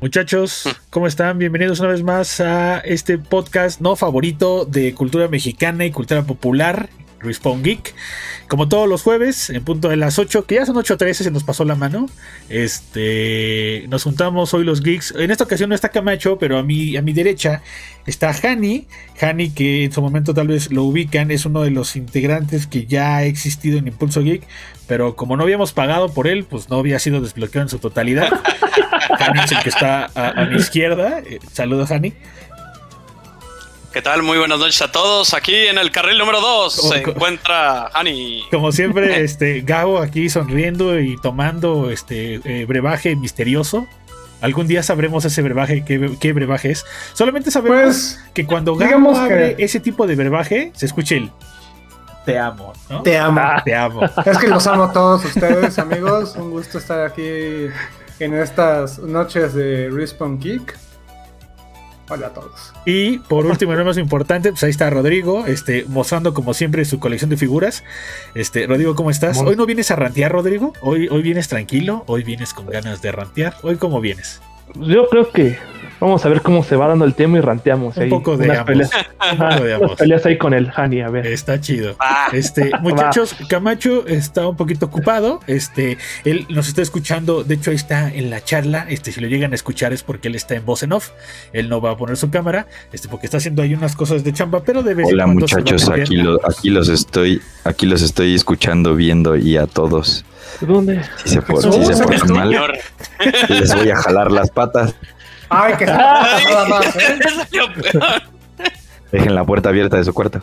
Muchachos, ¿cómo están? Bienvenidos una vez más a este podcast no favorito de cultura mexicana y cultura popular, Respawn Geek. Como todos los jueves, en punto de las 8, que ya son 8.13, se nos pasó la mano. Este, nos juntamos hoy los geeks. En esta ocasión no está Camacho, pero a mi, a mi derecha está Hani. Hani, que en su momento tal vez lo ubican, es uno de los integrantes que ya ha existido en Impulso Geek. Pero como no habíamos pagado por él, pues no había sido desbloqueado en su totalidad. Hani es el que está a, mi izquierda. Eh, saludos, Hani. ¿Qué tal? Muy buenas noches a todos. Aquí en el carril número 2 se encuentra Hani. Como siempre, este Gabo aquí sonriendo y tomando este eh, brebaje misterioso. Algún día sabremos ese brebaje, qué, brebaje es. Solamente sabemos pues, que cuando Gabo abre ese tipo de brebaje, se escuche el te amo, ¿no? Te amo. Ah, te amo. Es que los amo a todos ustedes, amigos. Un gusto estar aquí en estas noches de Respawn Geek. Hola a todos. Y por último, y no más importante, pues ahí está Rodrigo, este, mostrando como siempre su colección de figuras. Este, Rodrigo, ¿cómo estás? Hoy no vienes a rantear, Rodrigo. Hoy, hoy vienes tranquilo, hoy vienes con ganas de rantear. Hoy cómo vienes. Yo creo que Vamos a ver cómo se va dando el tema y ranteamos. Un poco de ambos. Peleas, un poco de ambos. peleas ahí con el Hani, a ver. Está chido. Ah. Este, muchachos, Camacho está un poquito ocupado. Este, él nos está escuchando. De hecho, ahí está en la charla. Este, si lo llegan a escuchar es porque él está en voz en off. Él no va a poner su cámara. Este, porque está haciendo ahí unas cosas de chamba, pero debe Hola, muchachos, aquí, aquí los estoy, aquí los estoy escuchando, viendo y a todos. ¿Dónde? Si se, por, si se ponen mal, les voy a jalar las patas. Ay, que nada más, ¿eh? Dejen la puerta abierta de su cuarto.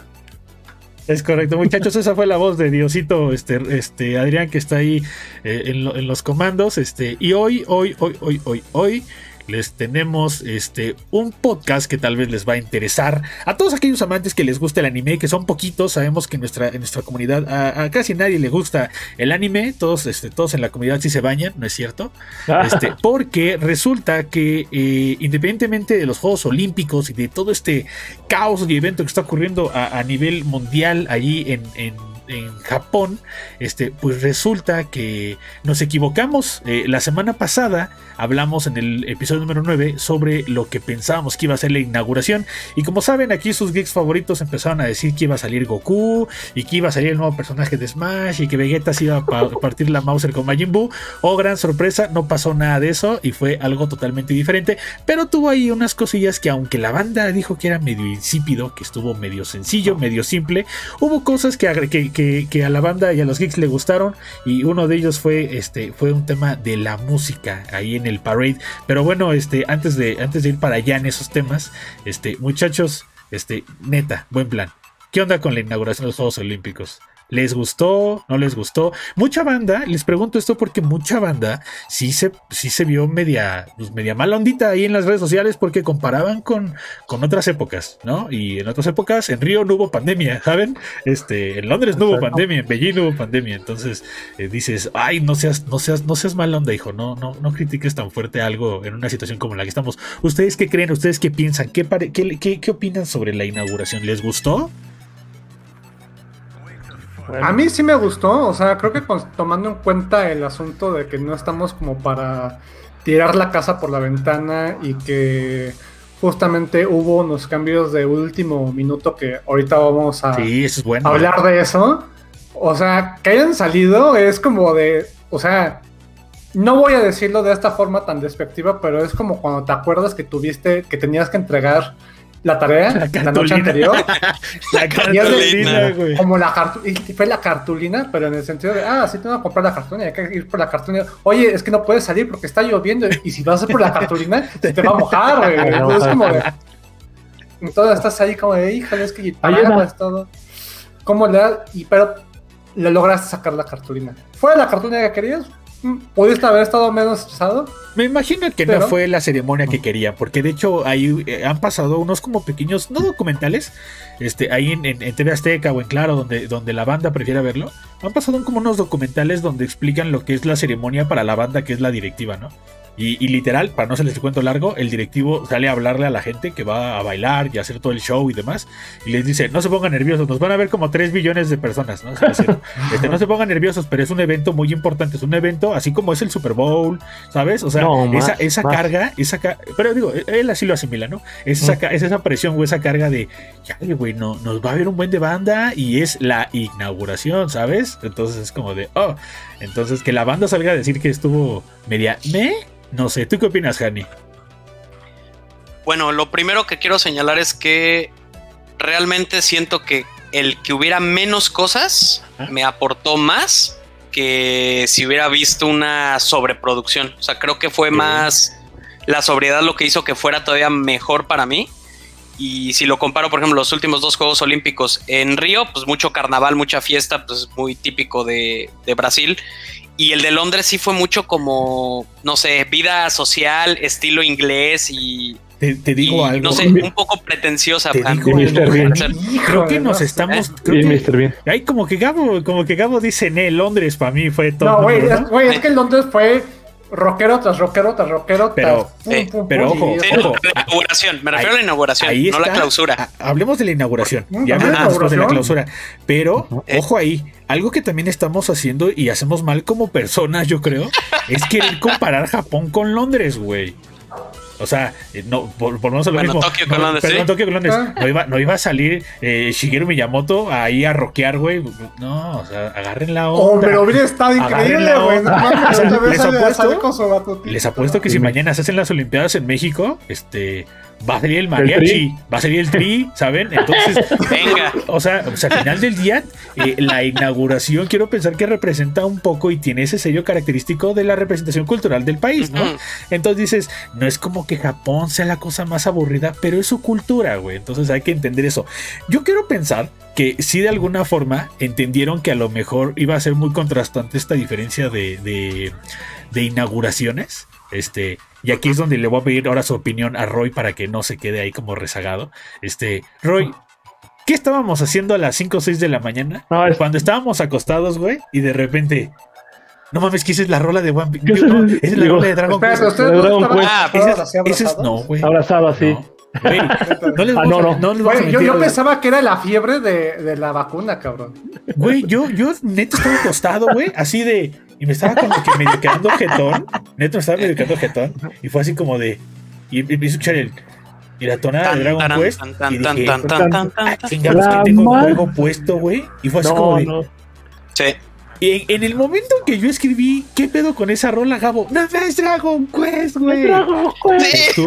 Es correcto, muchachos, esa fue la voz de Diosito, este, este Adrián, que está ahí eh, en, en, los comandos, este, y hoy, hoy, hoy, hoy, hoy, hoy, les tenemos este, un podcast que tal vez les va a interesar a todos aquellos amantes que les gusta el anime, que son poquitos. Sabemos que en nuestra, en nuestra comunidad a, casi nadie le gusta el anime. Todos, este, todos en la comunidad sí se bañan, ¿no es cierto? Este, porque resulta que eh, independientemente de los Juegos Olímpicos y de todo este caos y evento que está ocurriendo a, nivel mundial allí en, en en Japón, este, pues resulta que nos equivocamos. Eh, la semana pasada hablamos en el episodio número 9 sobre lo que pensábamos que iba a ser la inauguración. Y como saben, aquí sus geeks favoritos empezaron a decir que iba a salir Goku y que iba a salir el nuevo personaje de Smash y que Vegeta se iba a partir la Mauser con Majin Buu. Oh, gran sorpresa, no pasó nada de eso y fue algo totalmente diferente. Pero tuvo ahí unas cosillas que, aunque la banda dijo que era medio insípido, que estuvo medio sencillo, medio simple, hubo cosas que, que, que, a la banda y a los geeks le gustaron y uno de ellos fue, este, fue un tema de la música ahí en el parade. Pero bueno, este, antes de, antes de ir para allá en esos temas, este, muchachos, este, neta, buen plan. ¿Qué onda con la inauguración de los Juegos Olímpicos? ¿Les gustó? ¿No les gustó? Mucha banda, les pregunto esto porque mucha banda sí se, sí se vio media, pues media mala ondita ahí en las redes sociales porque comparaban con, con otras épocas, ¿no? Y en otras épocas, en Río no hubo pandemia, ¿saben? Este, en Londres no hubo pandemia, en Beijing no hubo pandemia. Entonces eh, dices, ay, no seas, no seas, no seas mala onda, hijo, no, no, no critiques tan fuerte algo en una situación como la que estamos. ¿Ustedes qué creen? ¿Ustedes qué piensan? ¿Qué, qué, qué, qué opinan sobre la inauguración? ¿Les gustó? A mí sí me gustó, o sea, creo que tomando en cuenta el asunto de que no estamos como para tirar la casa por la ventana y que justamente hubo unos cambios de último minuto que ahorita vamos a hablar de eso. O sea, que hayan salido es como de, o sea, no voy a decirlo de esta forma tan despectiva, pero es como cuando te acuerdas que tuviste, que tenías que entregar la tarea la, noche anterior. la cartulina, güey. Como la fue la cartulina, pero en el sentido de, ah, sí, tengo que comprar la cartulina, hay que ir por la cartulina. Oye, es que no puedes salir porque está lloviendo y si vas a por la cartulina, te va a mojar, güey. Entonces, como de, entonces estás ahí como de, híjole, es que es todo. ¿Cómo le das? Y, pero le lograste sacar la cartulina. ¿Fue la cartulina que querías? ¿Pudiste haber estado menos estresado? Me imagino que no fue la ceremonia que quería, porque de hecho ahí eh, han pasado unos como pequeños, no documentales, este, ahí en, en, TV Azteca o en Claro, donde, donde la banda prefiere verlo, han pasado como unos documentales donde explican lo que es la ceremonia para la banda que es la directiva, ¿no? Y, literal, para no hacerles el cuento largo, el directivo sale a hablarle a la gente que va a bailar y a hacer todo el show y demás. Y les dice, no se pongan nerviosos, nos van a ver como 3 billones de personas. ¿no? Este, no se pongan nerviosos, pero es un evento muy importante. Es un evento así como es el Super Bowl, ¿sabes? O sea, esa, esa carga, esa pero digo, él así lo asimila, ¿no? Es esa, es esa presión o esa carga de, ya, güey, no, nos va a ver un buen de banda y es la inauguración, ¿sabes? Entonces es como de, oh, entonces que la banda salga a decir que estuvo media, ¿me? No sé, ¿tú qué opinas, Jani? Bueno, lo primero que quiero señalar es que realmente siento que el que hubiera menos cosas me aportó más que si hubiera visto una sobreproducción. O sea, creo que fue más la sobriedad lo que hizo que fuera todavía mejor para mí. Y si lo comparo, por ejemplo, los últimos dos Juegos Olímpicos en Río, pues mucho carnaval, mucha fiesta, pues muy típico de, de Brasil. Y el de Londres sí fue mucho como, no sé, vida social, estilo inglés y te, digo algo. No sé, un poco pretenciosa. Te Creo que nos estamos. Creo Hay como que Gabo, como que Gabo dice, ne, Londres para mí fue todo. No, güey, es, que Londres fue rockero tras rockero tras rockero pero, pero ojo, La inauguración, me refiero a la inauguración, no la clausura. hablemos de la inauguración, ya hablamos de la clausura, pero ojo ahí, algo que también estamos haciendo y hacemos mal como personas, yo creo, es querer comparar Japón con Londres, güey. O sea, eh, no, por, por lo menos lo mismo. Tokio con Londres, perdón, Tokio con Londres. Ah. No, iba, no iba a salir eh, Shigeru Miyamoto ahí a rockear, güey. No, o sea, agarren la onda. Oh, pero hubiera estado increíble, güey. les, apuesto, les apuesto que si mañana se hacen las Olimpiadas en México, este va a salir el mariachi, va a salir el tri, ¿saben? Entonces, venga. O sea, al final del día, eh, la inauguración quiero pensar que representa un poco y tiene ese sello característico de la representación cultural del país, ¿no? Entonces dices, no es como que Japón sea la cosa más aburrida, pero es su cultura, güey. Entonces hay que entender eso. Yo quiero pensar que si de alguna forma entendieron que a lo mejor iba a ser muy contrastante esta diferencia de, de, de inauguraciones. Este, y aquí es donde le voy a pedir ahora su opinión a Roy para que no se quede ahí como rezagado. Este, Roy, ¿qué estábamos haciendo a las 5 o 6 de la mañana? Cuando estábamos acostados, güey, y de repente no mames, que esa es la rola de One Piece. No, esa es la rola de Dragon Quest. Ah, ese es, no, güey. Abrazado así. No, les ah, no, no. yo, yo pensaba que era la fiebre de, de la vacuna, cabrón. Güey, yo, yo neto estaba acostado, güey, así de. Y me estaba como que medio quedando jetón. Neto me estaba medio quedando jetón. Y fue así como de. Y empecé a escuchchar el. Y la tonada de Dragon Quest. Y dije, chingados que tengo un juego puesto, güey. Y fue así como de. Sí. Y en, el momento que yo escribí, ¿qué pedo con esa rola, Gabo? No, es Dragon Quest, güey. Dragon Quest.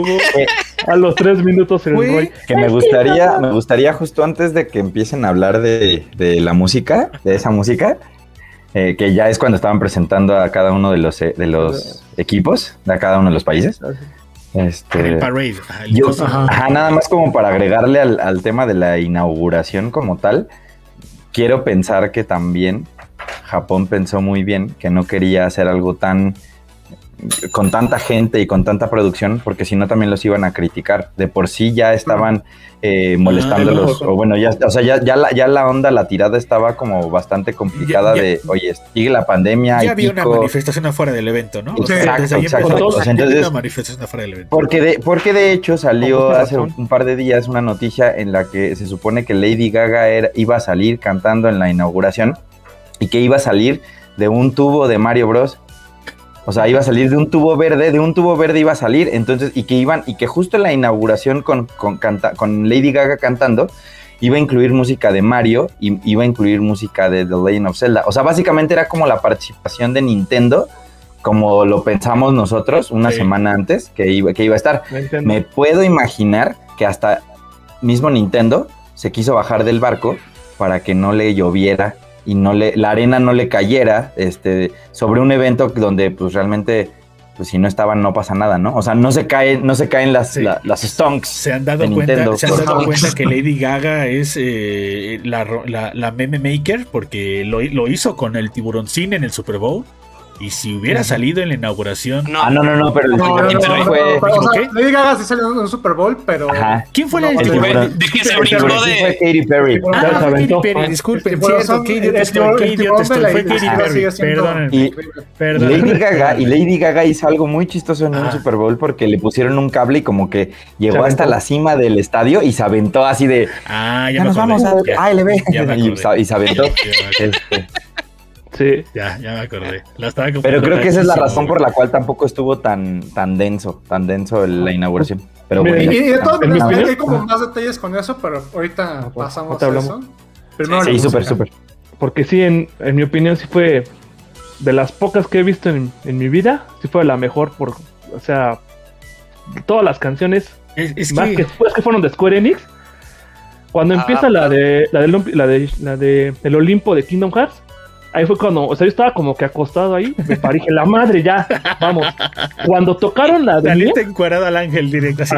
a los tres minutos el güey. Que me gustaría, me gustaría justo antes de que empiecen a hablar de, de la música, de esa música, eh, que ya es cuando estaban presentando a cada uno de los, eh, de los equipos, de cada uno de los países. Este, el parade. ajá, nada más como para agregarle al, al tema de la inauguración como tal, quiero pensar que también Japón pensó muy bien que no quería hacer algo tan con tanta gente y con tanta producción, porque si no también los iban a criticar. De por sí ya estaban eh, molestándolos, o bueno, ya, o sea, ya, ya, la, ya la onda, la tirada estaba como bastante complicada de, oye, sigue la pandemia. Ya había una manifestación afuera del evento, ¿no? Exacto, exacto. una manifestación afuera del evento. Porque de, porque de hecho salió hace un par de días una noticia en la que se supone que Lady Gaga era, iba a salir cantando en la inauguración y que iba a salir de un tubo de Mario Bros. O sea, iba a salir de un tubo verde, de un tubo verde iba a salir, entonces, y que iban, y que justo en la inauguración con, con, con Lady Gaga cantando, iba a incluir música de Mario y iba a incluir música de The Legend of Zelda. O sea, básicamente era como la participación de Nintendo, como lo pensamos nosotros una semana antes que iba, que iba a estar. Me puedo imaginar que hasta mismo Nintendo se quiso bajar del barco para que no le lloviera y no le, la arena no le cayera este, sobre un evento donde pues realmente pues si no estaban no pasa nada, ¿no? O sea, no se caen, no se caen las, las stonks. Se han dado cuenta, se han dado cuenta que Lady Gaga es eh, la, la, meme maker porque lo, lo, hizo con el tiburoncín en el Super Bowl. Y si hubiera salido en la inauguración. No. Ah, no, no, no, pero el no, no, no, fue. o sea, Lady Gaga sí salió en un Super Bowl, pero. Ajá. ¿Quién fue la de, de, de que se brincó de. Fue Katy Perry. Ah, Katy Perry, disculpen, cierto. Qué idiota estoy. Fue Katy Perry. Perdón. Lady Gaga, y Lady Gaga hizo algo muy chistoso en un Super Bowl porque le pusieron un cable y como que llegó hasta la cima del estadio y se aventó así de. Ah, ya nos vamos a ALB. Y se aventó. Sí. Ya, ya me acordé. Pero creo que esa es la razón por la cual tampoco estuvo tan, tan denso, tan denso la inauguración. Pero bueno. Y, de todas maneras, hay como más detalles con eso, pero ahorita ah, pasamos a eso. Primero sí, súper, súper. Porque sí, en, en, mi opinión, sí fue de las pocas que he visto en, en, mi vida, sí fue la mejor por, o sea, todas las canciones, es, más que... que después que fueron de Square Enix, cuando ah, empieza la de, la de la de la de el Olimpo de Kingdom Hearts, Ahí fue cuando, o sea, yo estaba como que acostado ahí, me paré, la madre, ya, vamos. Cuando tocaron la de Nier. encuadrado al ángel directo, así,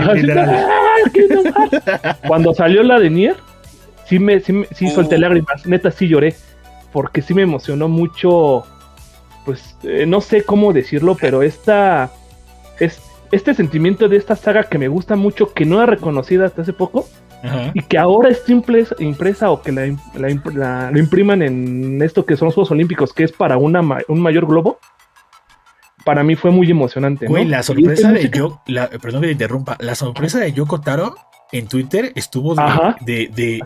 Cuando salió la de Nier, sí me, sí, sí solté uh. lágrimas, neta sí lloré, porque sí me emocionó mucho, pues, eh, no sé cómo decirlo, pero esta, es, este sentimiento de esta saga que me gusta mucho, que no era reconocida hasta hace poco, y que ahora está impresa, o que la, lo impriman en esto que son los Juegos Olímpicos, que es para una, un mayor globo, para mí fue muy emocionante. Güey, la sorpresa de yo, perdón que te interrumpa, la sorpresa de Yoko Taro en Twitter estuvo de, de,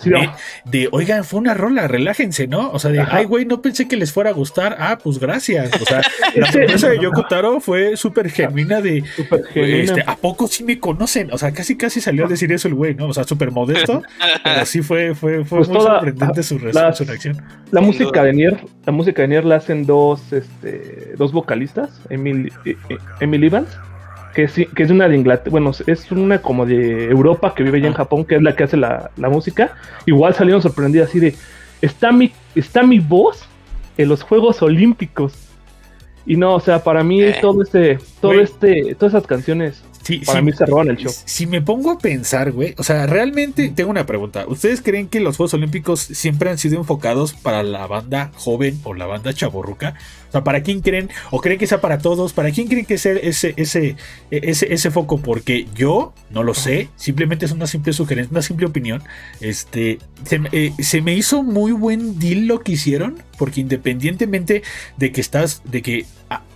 de, oigan, fue una rola, relájense, ¿no? O sea, de, ay, güey, no pensé que les fuera a gustar. Ah, pues gracias. O sea, la sorpresa de Yoko Taro fue súper genuina de, este, ¿a poco sí me conocen? O sea, casi casi salió a decir eso el güey, ¿no? O sea, súper modesto, pero sí fue, fue, fue pues muy sorprendente su, reacción. La música de Nier, la música de Nier la hacen dos, este, dos vocalistas, Emily, eh, eh, Emily Evans que es, que es una de Inglaterra, bueno, es una como de Europa que vive allá en Japón, que es la que hace la, música. Igual salieron sorprendidas así de, está mi, está mi voz en los Juegos Olímpicos. Y no, o sea, para mí eh. todo este, todo este, todas esas canciones para mí se roban el show. Si me pongo a pensar, güey, o sea, realmente tengo una pregunta. ¿Ustedes creen que los Juegos Olímpicos siempre han sido enfocados para la banda joven o la banda chaborruca? O sea, ¿para quién creen? ¿O creen que sea para todos? ¿Para quién creen que sea ese, ese, ese, ese foco? Porque yo no lo sé, simplemente es una simple sugerencia, una simple opinión. Este, se, eh, se me hizo muy buen deal lo que hicieron, porque independientemente de que estás, de que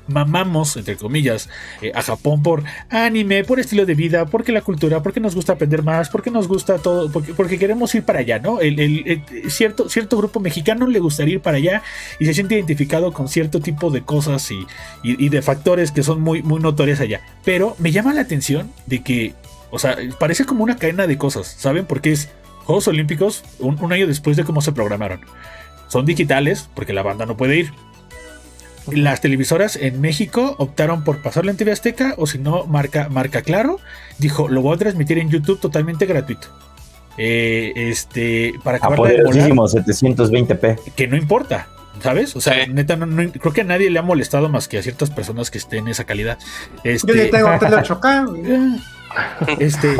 mamamos, entre comillas, eh, a Japón por anime, por estilo de vida, porque la cultura, porque nos gusta aprender más, porque nos gusta todo, porque, porque queremos ir para allá, ¿no? El, cierto, cierto grupo mexicano le gustaría ir para allá y se siente identificado con cierto tipo de cosas y, y, de factores que son muy, muy notorias allá. Pero me llama la atención de que, o sea, parece como una cadena de cosas, ¿saben? Porque es Juegos Olímpicos un, un año después de cómo se programaron. Son digitales porque la banda no puede ir las televisoras en México optaron por pasarlo en TV Azteca o si no, marca, marca Claro dijo, lo voy a transmitir en YouTube totalmente gratuito. Eh, este, para acabar de 720p. Que no importa, ¿sabes? O sea, neta, no, creo que a nadie le ha molestado más que a ciertas personas que estén en esa calidad. Este, yo tengo Este,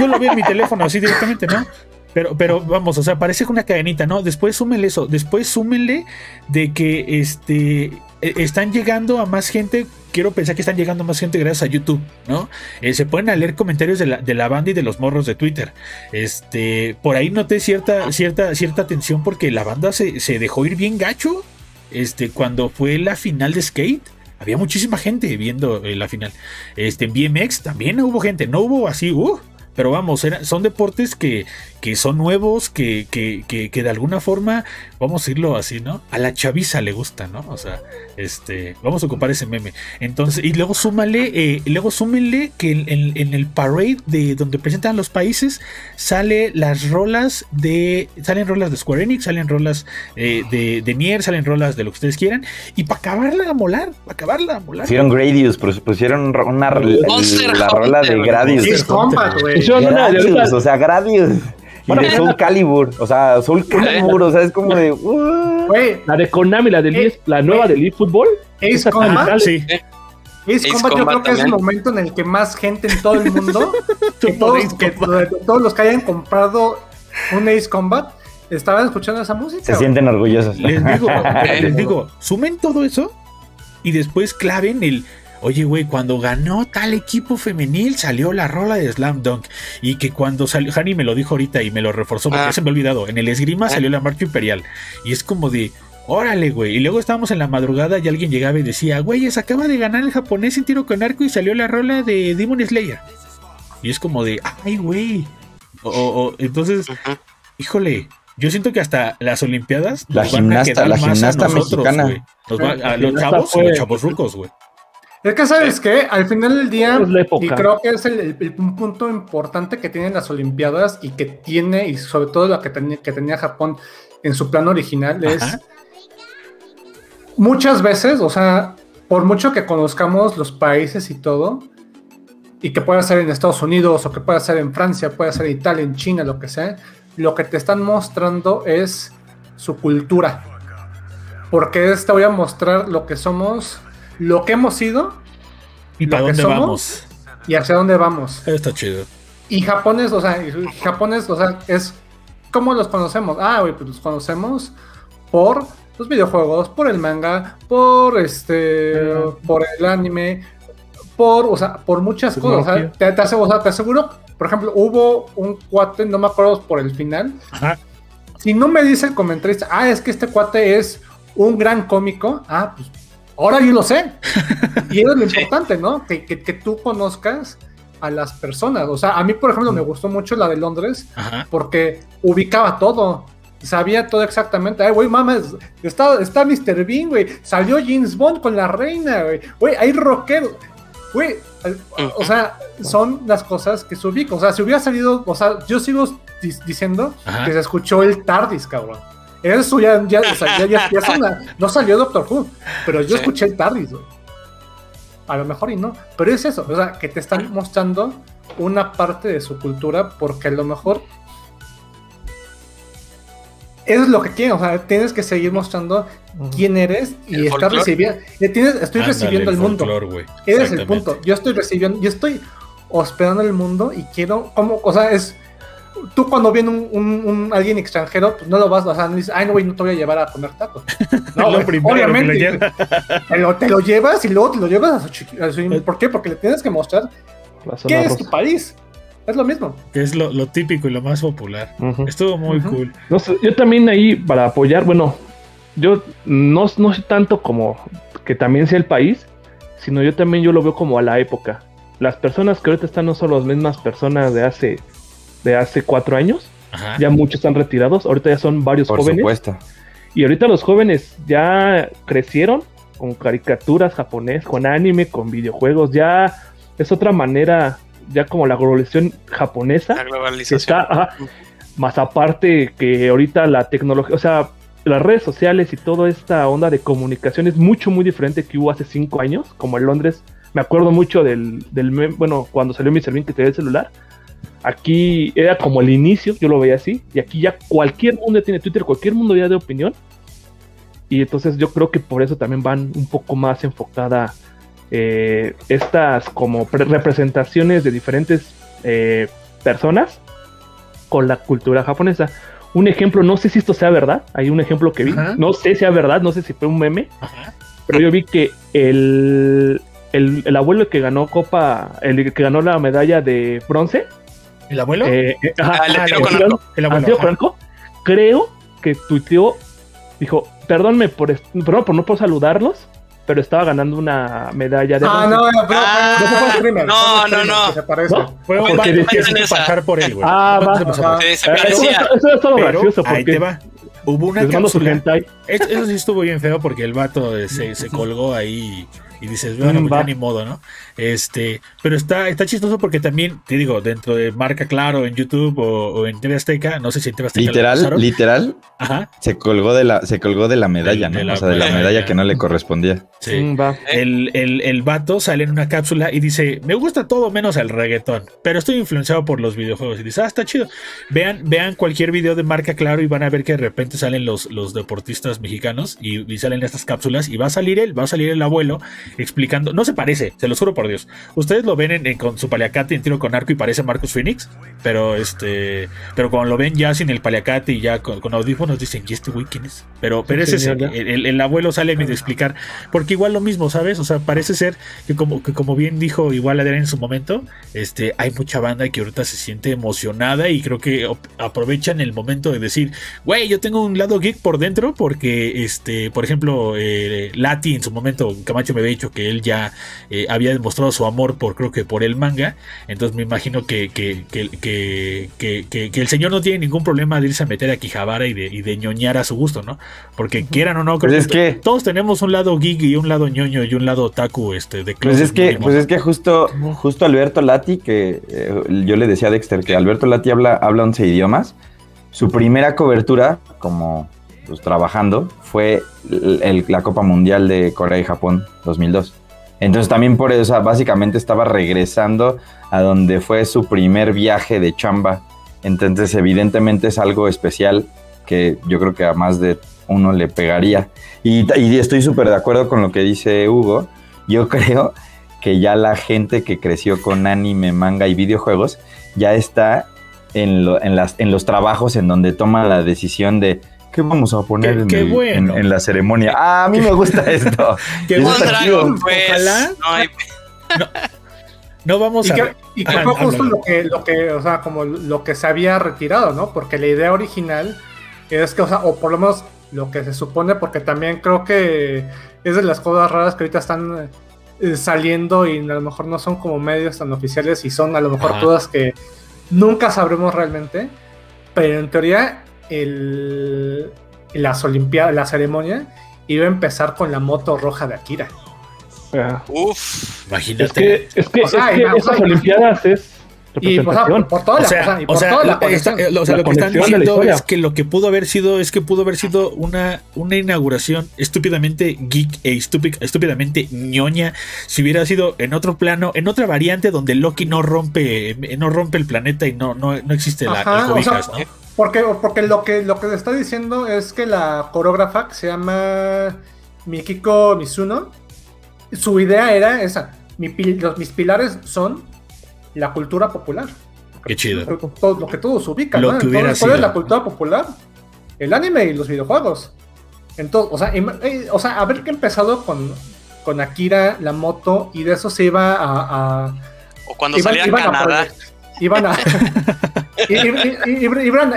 yo, lo vi en mi teléfono así directamente, ¿no? Pero, pero vamos, o sea, parece una cadenita, ¿no? Después súmenle eso, después súmenle de que este están llegando a más gente. Quiero pensar que están llegando más gente gracias a YouTube, ¿no? Eh, se pueden leer comentarios de la, de la, banda y de los morros de Twitter. Este, por ahí noté cierta, cierta, cierta tensión porque la banda se, se dejó ir bien gacho. Este, cuando fue la final de Skate, había muchísima gente viendo eh, la final. Este, en BMX también hubo gente, no hubo así, uh, pero vamos, son deportes que, que son nuevos, que, que, que, de alguna forma, vamos a decirlo así, ¿no? A la chaviza le gusta, ¿no? O sea, este, vamos a ocupar ese meme. Entonces, y luego súmale, eh, luego súmenle que en, el parade de donde presentan los países, sale las rolas de, salen rolas de Square Enix, salen rolas eh, de, de Nier, salen rolas de lo que ustedes quieran, y para acabarla a molar, para acabarla a molar. Pusieron Gradius, pusieron una, la, rola de Gradius. Gradius, o sea, Gradius. Y de Soul Calibur, o sea, Soul Calibur, o sea, es como de. la de Konami, la de la nueva de eFootball. Ace Combat. Sí. Ace, Combat, yo creo que es el momento en el que más gente en todo el mundo, que todos, que, todos los que hayan comprado un Ace Combat, estaban escuchando esa música. Se sienten orgullosos. Les digo, les digo, sumen todo eso y después claven el Oye, güey, cuando ganó tal equipo femenil salió la rola de Slam Dunk. Y que cuando salió, Hani me lo dijo ahorita y me lo reforzó porque ah. se me ha olvidado. En el esgrima ah. salió la marcha imperial. Y es como de, órale, güey. Y luego estábamos en la madrugada y alguien llegaba y decía, güey, se acaba de ganar el japonés en tiro con arco y salió la rola de Demon Slayer. Y es como de, ay, güey. O, entonces, híjole, yo siento que hasta las Olimpiadas la gimnasta, la gimnasta mexicana. a los chavos y los chavos rucos, güey. Es que sabes que al final del día, y creo que es el, punto importante que tienen las Olimpiadas y que tiene, y sobre todo lo que, tenía, que tenía Japón en su plan original, es muchas veces, o sea, por mucho que conozcamos los países y todo, y que pueda ser en Estados Unidos o que pueda ser en Francia, pueda ser en Italia, en China, lo que sea, lo que te están mostrando es su cultura. Porque te voy a mostrar lo que somos lo que hemos sido y para dónde vamos y hacia dónde vamos. Está chido. Y japonés, o sea, japonés, o sea, es ¿cómo los conocemos? Ah, güey, pues los conocemos por los videojuegos, por el manga, por este, por el anime, por, o sea, por muchas cosas. O sea, te, te, aseguro, por ejemplo, hubo un cuate, no me acuerdo por el final. Si no me dice el comentarista, ah, es que este cuate es un gran cómico, ah, pues ahora yo lo sé. Y eso es lo importante, ¿no? Que, que, tú conozcas a las personas. O sea, a mí, por ejemplo, me gustó mucho la de Londres porque ubicaba todo. Sabía todo exactamente. Ay, güey, mames, está, está Mr. Bean, güey. Salió James Bond con la reina, güey. Güey, hay rockeros. Güey, o sea, son las cosas que se ubican. O sea, si hubiera salido, o sea, yo sigo diciendo que se escuchó el TARDIS, cabrón. Eso ya, ya, ya, ya, no salió Doctor Who, pero yo escuché el TARDIS, A lo mejor y no, pero es eso, o sea, que te están mostrando una parte de su cultura porque a lo mejor es lo que quieren, o sea, tienes que seguir mostrando quién eres y estar recibiendo, estoy recibiendo el mundo. Ese es el punto. Yo estoy recibiendo, yo estoy hospedando el mundo y quiero, como, o sea, es tú cuando viene un, un, alguien extranjero, pues no lo vas, o sea, no dices, ay, no, güey, no te voy a llevar a comer tacos. No, lo obviamente. Te lo, te lo, llevas y luego te lo llevas a su, chiquito. ¿Por qué? Porque le tienes que mostrar qué es tu país. Es lo mismo. Que es lo, lo típico y lo más popular. Estuvo muy cool. No sé, yo también ahí, para apoyar, bueno, yo no, no sé tanto como que también sea el país, sino yo también yo lo veo como a la época. Las personas que ahorita están no son las mismas personas de hace de hace cuatro años. Ya muchos están retirados, ahorita ya son varios Por jóvenes. Supuesto. Y ahorita los jóvenes ya crecieron con caricaturas japonés, con anime, con videojuegos, ya es otra manera, ya como la globalización japonesa. La globalización. más aparte que ahorita la tecnología, o sea, las redes sociales y toda esta onda de comunicación es mucho, muy diferente que hubo hace cinco años, como en Londres. Me acuerdo mucho del, del bueno, cuando salió mi servicio que tenía el celular, Aquí era como el inicio, yo lo veía así, y aquí ya cualquier mundo tiene Twitter, cualquier mundo ya de opinión. Y entonces yo creo que por eso también van un poco más enfocada eh, estas como representaciones de diferentes eh, personas con la cultura japonesa. Un ejemplo, no sé si esto sea verdad, hay un ejemplo que vi, no sé si sea verdad, no sé si fue un meme, pero yo vi que el, el, abuelo que ganó Copa, el que ganó la medalla de bronce, ¿El abuelo? Eh, eh ah, el, abuelo, Franco, creo que tuiteó, dijo, perdónme por, perdón por no puedo saludarlos, pero estaba ganando una medalla de. Ah, no, no, pero, ah, no, no, no, no. Fue un decía pasar por él, güey. Ah, va. Eso, es todo gracioso. Porque ahí te va. Hubo una cápsula. Eso sí estuvo bien feo porque el vato se, se colgó ahí y dices, bueno, mm, pues ni modo, ¿no? Este, pero está, está chistoso porque también, te digo, dentro de marca Claro en YouTube o, en TV Azteca, no sé si en TV Azteca. Literal, literal, Ajá. se colgó de la, se colgó de la medalla, ¿no? o sea, de la medalla que no le correspondía. Sí. Mm, el, el, el, vato sale en una cápsula y dice, me gusta todo menos el reggaetón, pero estoy influenciado por los videojuegos. Y dice, ah, está chido. Vean, vean cualquier video de marca Claro y van a ver que de repente salen los, los deportistas mexicanos y, y salen estas cápsulas y va a salir él, va a salir el abuelo explicando. No se parece, se los juro por Dios. Ustedes lo ven en, con su paliacate en tiro con arco y parece Marcus Phoenix, pero este, pero cuando lo ven ya sin el paliacate y ya con, audífonos dicen, ¿y este güey quién es? Pero, pero ese es el, abuelo sale a explicar, porque igual lo mismo, ¿sabes? O sea, parece ser que como, que como bien dijo igual Adrián en su momento, este, hay mucha banda que ahorita se siente emocionada y creo que aprovechan el momento de decir, güey, yo tengo un lado geek por dentro porque, este, por ejemplo, eh, Lati en su momento, Camacho me había dicho que él ya eh, había demostrado su amor por, creo que por el manga, entonces me imagino que, que, que, que el señor no tiene ningún problema de irse a meter a Kijabara y de, y de ñoñar a su gusto, ¿no? Porque quieran o no, creo pues que, todos tenemos un lado geek y un lado ñoño y un lado otaku este, de Pues es que, pues es que justo, justo Alberto Lati, que eh, yo le decía a Dexter que Alberto Lati habla, habla 11 idiomas, su primera cobertura, como pues, trabajando, fue la Copa Mundial de Corea y Japón 2002. Entonces también por eso, básicamente estaba regresando a donde fue su primer viaje de chamba. Entonces evidentemente es algo especial que yo creo que a más de uno le pegaría. Y, estoy súper de acuerdo con lo que dice Hugo. Yo creo que ya la gente que creció con anime, manga y videojuegos ya está en, en, las, en los trabajos en donde toma la decisión de ¿Qué vamos a poner en, la ceremonia? Ah, a mí me gusta esto. ¿Qué pues. Ojalá. No, vamos y a. Que, y que fue justo lo que, lo que, o sea, como lo que se había retirado, ¿no? Porque la idea original es que, o sea, o por lo menos lo que se supone, porque también creo que es de las cosas raras que ahorita están eh, saliendo y a lo mejor no son como medios tan oficiales y son a lo mejor todas que nunca sabremos realmente, pero en teoría el, las Olimpiadas, la ceremonia iba a empezar con la moto roja de Akira. Uf, imagínate. Es que, es que, esas Olimpiadas es y por, toda la, o sea, o sea, lo, que están diciendo es que lo que pudo haber sido es que pudo haber sido una, una inauguración estúpidamente geek e estúpidamente ñoña si hubiera sido en otro plano, en otra variante donde Loki no rompe no rompe el planeta y no no, no existe la el Porque, porque lo que lo que está diciendo es que la coreógrafa que se llama Mikiko Mizuno, su idea era esa. los, mis pilares son la cultura popular. Qué chido. Lo, que todos ubican. Lo que ¿Cuál es la cultura popular? El anime y los videojuegos. Entonces, o sea, eh, o sea haber que empezado con, con Akira, la moto, y de eso se iba a. o cuando salía a Canadá. iban a.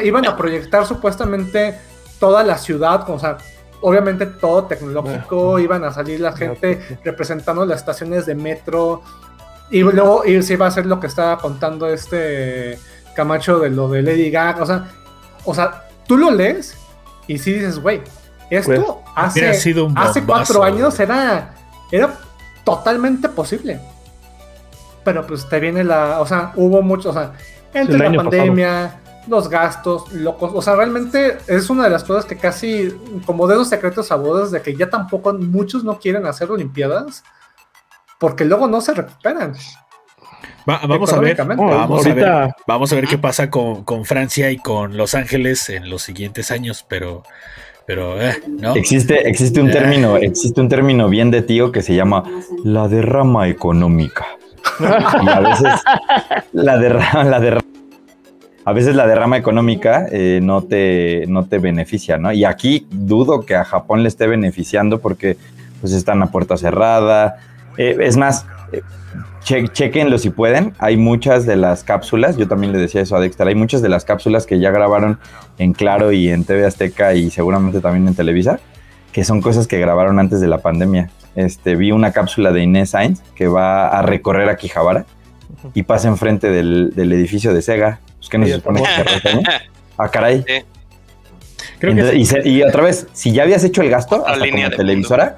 iban, a proyectar supuestamente toda la ciudad, o sea, obviamente todo tecnológico, iban a salir la gente representando las estaciones de metro, y luego y se iba a hacer lo que estaba contando este Camacho de lo de Lady Gaga. O sea, o sea tú lo lees y sí dices, güey, esto pues, hace, hace cuatro años era, era totalmente posible. Pero pues te viene la. O sea, hubo mucho. O sea, entre la pandemia, los gastos, locos. O sea, realmente es una de las cosas que casi, como dedos secretos a bodas, de que ya tampoco muchos no quieren hacer Olimpiadas porque luego no se recuperan. vamos a ver, vamos a ver, vamos a ver qué pasa con, Francia y con Los Ángeles en los siguientes años, pero, pero, eh, ¿no? Existe, existe un eh. término, existe un término bien de tío que se llama la derrama económica. y a veces la derrama, la derrama a veces la derrama económica eh, no, te, no te beneficia, ¿no? Y aquí dudo que a Japón le esté beneficiando porque pues están a puerta cerrada, eh, es más, eh, chequenlo si pueden. Hay muchas de las cápsulas, yo también le decía eso a Dexter, hay muchas de las cápsulas que ya grabaron en Claro y en TV Azteca y seguramente también en Televisa, que son cosas que grabaron antes de la pandemia. Este, vi una cápsula de Inés Sainz que va a recorrer a Quijabara y pasa enfrente del, del edificio de Sega. Pues, ¿Qué nos supone que se Ah, caray. y, otra vez, si ya habías hecho el gasto hasta como televisora,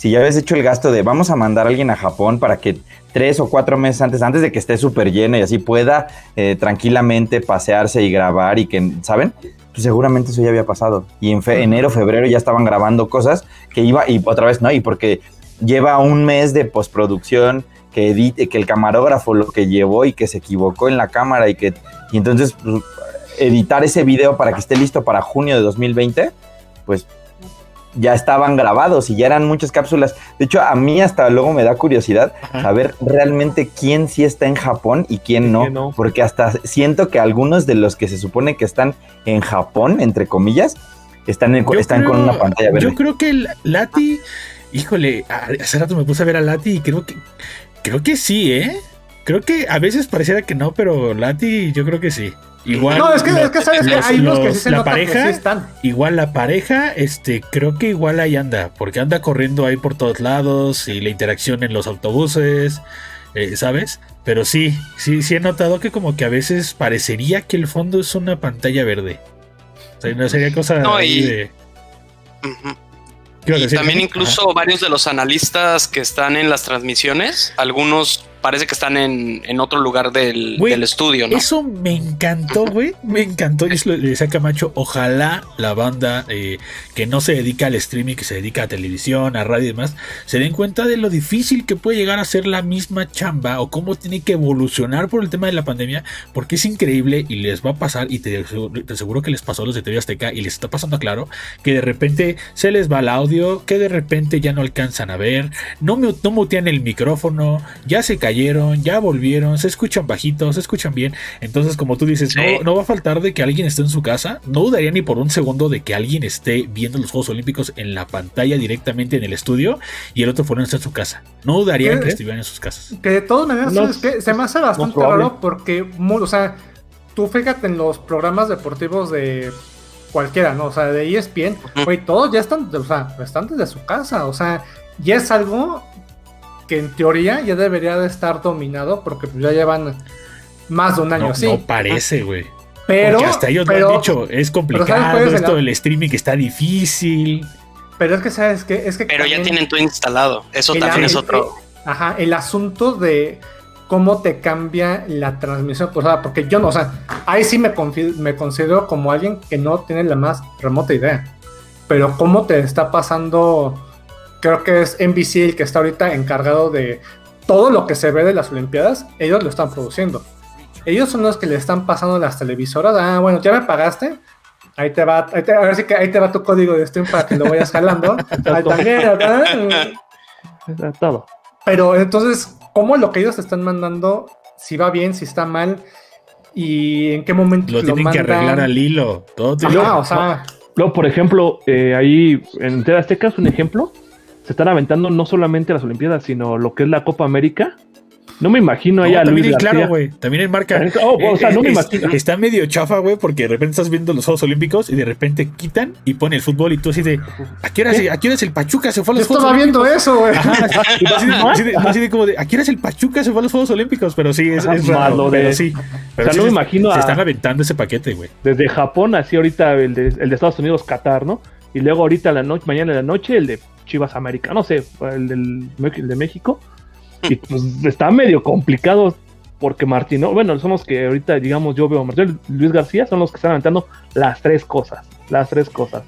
si ya habías hecho el gasto de vamos a mandar a alguien a Japón para que tres o cuatro meses antes, antes de que esté súper lleno y así pueda eh, tranquilamente pasearse y grabar y que, ¿saben? Pues seguramente eso ya había pasado. Y en enero, febrero ya estaban grabando cosas que iba, y otra vez no, y porque lleva un mes de postproducción, que edite, que el camarógrafo lo que llevó y que se equivocó en la cámara y que, y entonces pues, editar ese video para que esté listo para junio de 2020, pues ya estaban grabados y ya eran muchas cápsulas. De hecho, a mí hasta luego me da curiosidad saber realmente quién sí está en Japón y quién no, porque hasta siento que algunos de los que se supone que están en Japón, entre comillas, están, están con una pantalla verde. Yo creo que el Lati, híjole, hace rato me puse a ver a Lati y creo que, creo que sí, ¿eh? Creo que a veces pareciera que no, pero Lati yo creo que sí. Igual. No, es que, es que sabes que hay unos que sí se la pareja, que sí están. Igual la pareja, este, creo que igual ahí anda, porque anda corriendo ahí por todos lados y la interacción en los autobuses, eh, ¿sabes? Pero sí, sí, sí he notado que como que a veces parecería que el fondo es una pantalla verde. O sea, no sería cosa no, y... de. Y también incluso varios de los analistas que están en las transmisiones, algunos parece que están en, otro lugar del, estudio, ¿no? Eso me encantó, güey. Me encantó. Y le decía Camacho, ojalá la banda eh, que no se dedica al streaming, que se dedica a televisión, a radio y demás, se den cuenta de lo difícil que puede llegar a ser la misma chamba o cómo tiene que evolucionar por el tema de la pandemia, porque es increíble y les va a pasar, y te, aseguro que les pasó a los de TV Azteca y les está pasando claro, que de repente se les va el audio, que de repente ya no alcanzan a ver, no, no mutean el micrófono, ya se cayeron, ya volvieron, se escuchan bajitos, se escuchan bien. Entonces, como tú dices, no, no va a faltar de que alguien esté en su casa. No dudaría ni por un segundo de que alguien esté viendo los Juegos Olímpicos en la pantalla directamente en el estudio y el otro fuera en su casa. No dudaría que estuvieran en sus casas. Que de todas maneras, que se me hace bastante raro porque, o sea, tú fíjate en los programas deportivos de cualquiera, ¿no? O sea, de ESPN, güey, todos ya están, o sea, están desde su casa, o sea, ya es algo que en teoría ya debería de estar dominado porque pues, ya llevan más de un año no, No parece, güey. Pero porque hasta ellos lo han dicho, es complicado esto del streaming que está difícil. Pero es que sabes que es que Pero ya tienen todo instalado, eso también es otro. Ajá, el asunto de cómo te cambia la transmisión, pues, porque yo no, o sea, ahí sí me, me considero como alguien que no tiene la más remota idea. Pero cómo te está pasando creo que es NBC el que está ahorita encargado de todo lo que se ve de las Olimpiadas, ellos lo están produciendo. Ellos son los que le están pasando las televisoras. Ah, bueno, ya me pagaste. Ahí te va, ahí te, a ver si que ahí te va tu código de stream para que lo vayas jalando. Todo. Pero entonces, ¿cómo lo que ellos están mandando? Si va bien, si está mal y en qué momento lo, tienen que arreglar al hilo. Todo o sea, luego, por ejemplo, eh, ahí en Azteca es un ejemplo se están aventando no solamente las Olimpiadas, sino lo que es la Copa América. No me imagino allá no, Luis Claro, güey. También en marca. Oh, o sea, no me imagino. Está medio chafa, güey, porque de repente estás viendo los Juegos Olímpicos y de repente quitan y pone el fútbol y tú así de. ¿A qué hora, es el Pachuca se fue a los Juegos Olímpicos? estaba viendo eso, güey. así, de, así, de, como de. ¿A qué hora es el Pachuca se fue a los Juegos Olímpicos? Pero sí, es, es raro. Pero sí. o sea, no me imagino. Se, están aventando ese paquete, güey. Desde Japón, así ahorita el de, el de Estados Unidos, Qatar, ¿no? Y luego ahorita la noche, mañana en la noche, el de Chivas América, no sé, el, del, de México. Y pues está medio complicado porque Martín, bueno, son los que ahorita, digamos, yo veo a Martín Luis García, son los que están aventando las tres cosas, las tres cosas.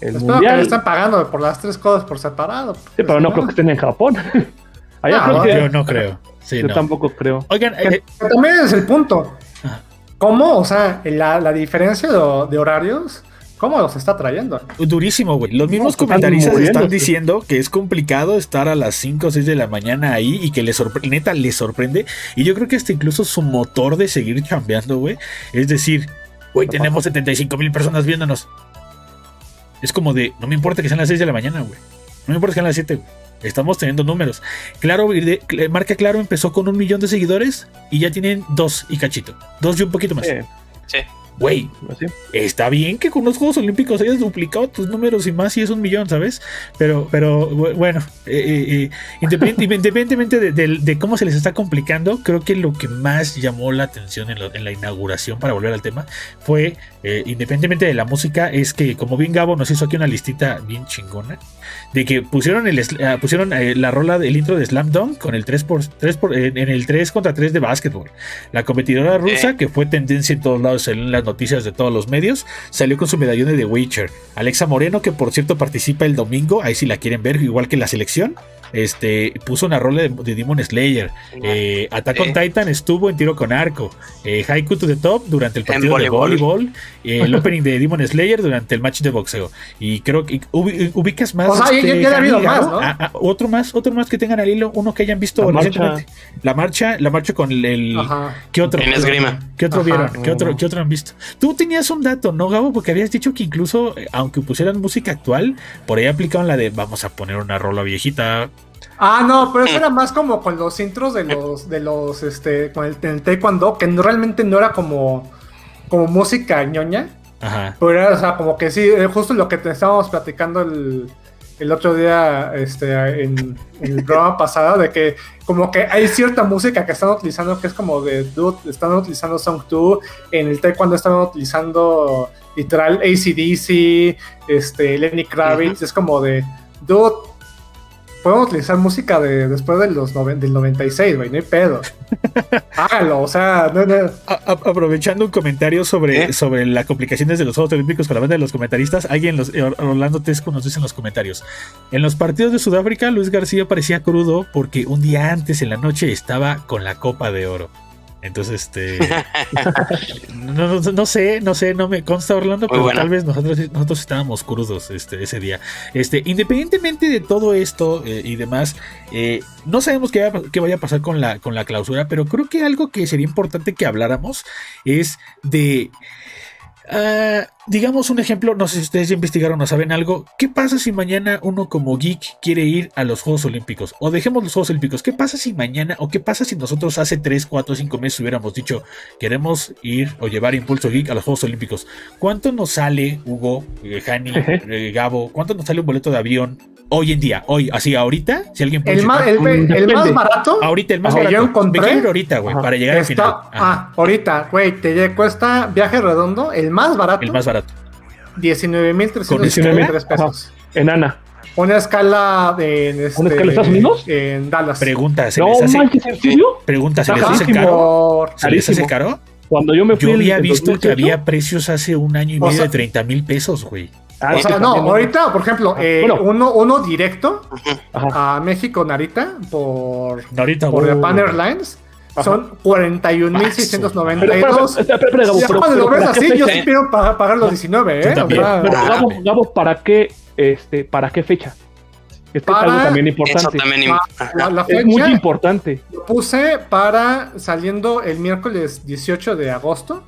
El mundial, que están pagando por las tres cosas por separado. Sí, pero no creo que estén en Japón. Allá creo que, yo no creo. yo tampoco creo. Oigan, eh, también es el punto. ¿Cómo? O sea, la, la diferencia de, de horarios ¿Cómo los está trayendo? Durísimo, güey. Los mismos comentaristas están diciendo que es complicado estar a las 5 o 6 de la mañana ahí y que les sorprende, neta, les sorprende. Y yo creo que hasta incluso su motor de seguir chambeando, güey, es decir, güey, tenemos 75 mil personas viéndonos. Es como de, no me importa que sean las 6 de la mañana, güey. No me importa que sean las 7, güey. Estamos teniendo números. Claro, Marca Claro empezó con un millón de seguidores y ya tienen dos y cachito. Dos y un poquito más. sí güey, está bien que con los Juegos Olímpicos hayas duplicado tus números y más si es un millón, ¿sabes? Pero, pero bueno, eh, eh, eh independientemente de, cómo se les está complicando, creo que lo que más llamó la atención en, la inauguración, para volver al tema, fue, eh, independientemente de la música, es que como bien Gabo nos hizo aquí una listita bien chingona, de que pusieron el pusieron la rola del intro de Slam Dunk con el 3 por, 3 por, en el 3 contra 3 de básquetbol. La competidora rusa, que fue tendencia en todos lados en las noticias de todos los medios, salió con su medallón de The Witcher. Alexa Moreno, que por cierto participa el domingo, ahí si la quieren ver, igual que la selección. Este, puso una rola de, de Demon Slayer. Eh, Attack on Sí. Titan estuvo en tiro con arco. Eh, Haiku to the Top durante el partido de voleibol. Eh, el opening de Demon Slayer durante el match de boxeo. Y creo que ubi- ubicas más. O sea, ya- ya ha Javi habido Gabo? más, ¿no? Otro más, otro más que tengan al hilo, uno que hayan visto La marcha. recientemente. La marcha, la marcha con el. Ajá. ¿Qué otro? En esgrima. ¿Qué otro Ajá. vieron? ¿Qué otro, ¿Qué otro han visto? Tú tenías un dato, ¿no, Gabo? Porque habías dicho que incluso, eh, aunque pusieran música actual, por ahí aplicaban la de vamos a poner una rola viejita. Ah, no, pero eso era más como con los intros de los, de los, este, con el, el taekwondo, que no- realmente no era como, como música ñoña, Ajá. pero era, o sea, como que sí, justo lo que te estábamos platicando el, el otro día, este, en, en el programa pasado, de que como que hay cierta música que están utilizando que es como de, dude, están utilizando Song 2, en el taekwondo están utilizando literal ACDC, este, Lenny Kravitz, es como de, dude, podemos utilizar música de después de los noven- del 96, güey, no hay pedo. Hágalo, o sea, no, no. A- a- aprovechando un comentario sobre, ¿Eh? sobre las complicaciones de los Juegos Olímpicos con la banda de los comentaristas, alguien, los, eh, Orlando Tesco nos dice en los comentarios. En los partidos de Sudáfrica, Luis García parecía crudo porque un día antes en la noche estaba con la Copa de Oro. Entonces, este. no, no- no sé, no sé, no me consta Orlando, Muy pero buena. tal vez nosotros, nosotros estábamos crudos este, ese día. Este, independientemente de todo esto eh, y demás, eh, no sabemos qué, qué vaya a pasar con la, con la clausura, pero creo que algo que sería importante que habláramos es de. ah, digamos un ejemplo, no sé si ustedes ya investigaron o saben algo. ¿Qué pasa si mañana uno como geek quiere ir a los Juegos Olímpicos? O dejemos los Juegos Olímpicos. ¿Qué pasa si mañana o qué pasa si nosotros hace 3, 4, 5 meses hubiéramos dicho queremos ir o llevar Impulso Geek a los Juegos Olímpicos? ¿Cuánto nos sale, Hugo, eh, Hani, eh, Gabo? ¿Cuánto nos sale un boleto de avión hoy en día? Hoy, así ahorita, si alguien puede El más, el, el Depende. más barato Ahorita el más barato. yo encontré- Me quiero ir ahorita, güey, para llegar al final. está. Ajá, Ah, ahorita, güey, te cuesta viaje redondo, el más barato, el más barato. 19.353 pesos. Enana. Una escala en este, ¿Una escala de Estados Unidos? En Dallas. Pregunta, ¿se No les hace, manches, ¿en serio? pregunta, ¿se les hace caro? ¿Se les hace caro? Cuando yo me fui Yo en- había en visto que 2018, había precios hace un año y O medio sea- de 30 mil pesos, güey. ah, O sea, no, también, ahorita, por ejemplo, eh, Bueno. uno, uno directo Ajá. a México Narita por, No, ahorita, por güey. Japan Airlines Ajá. son 41.692. Pero, espera, espera, espera, Gabo, Ya pero- cuando lo ves ¿para qué así, yo fecha? sí quiero pa- pagar los 19, Yo ¿eh? Pero, Ah, ¿para qué, este, para qué fecha? Es que Para- es algo también importante. también. Ah, la, la Es muy fecha importante. lo puse para saliendo el miércoles 18 de agosto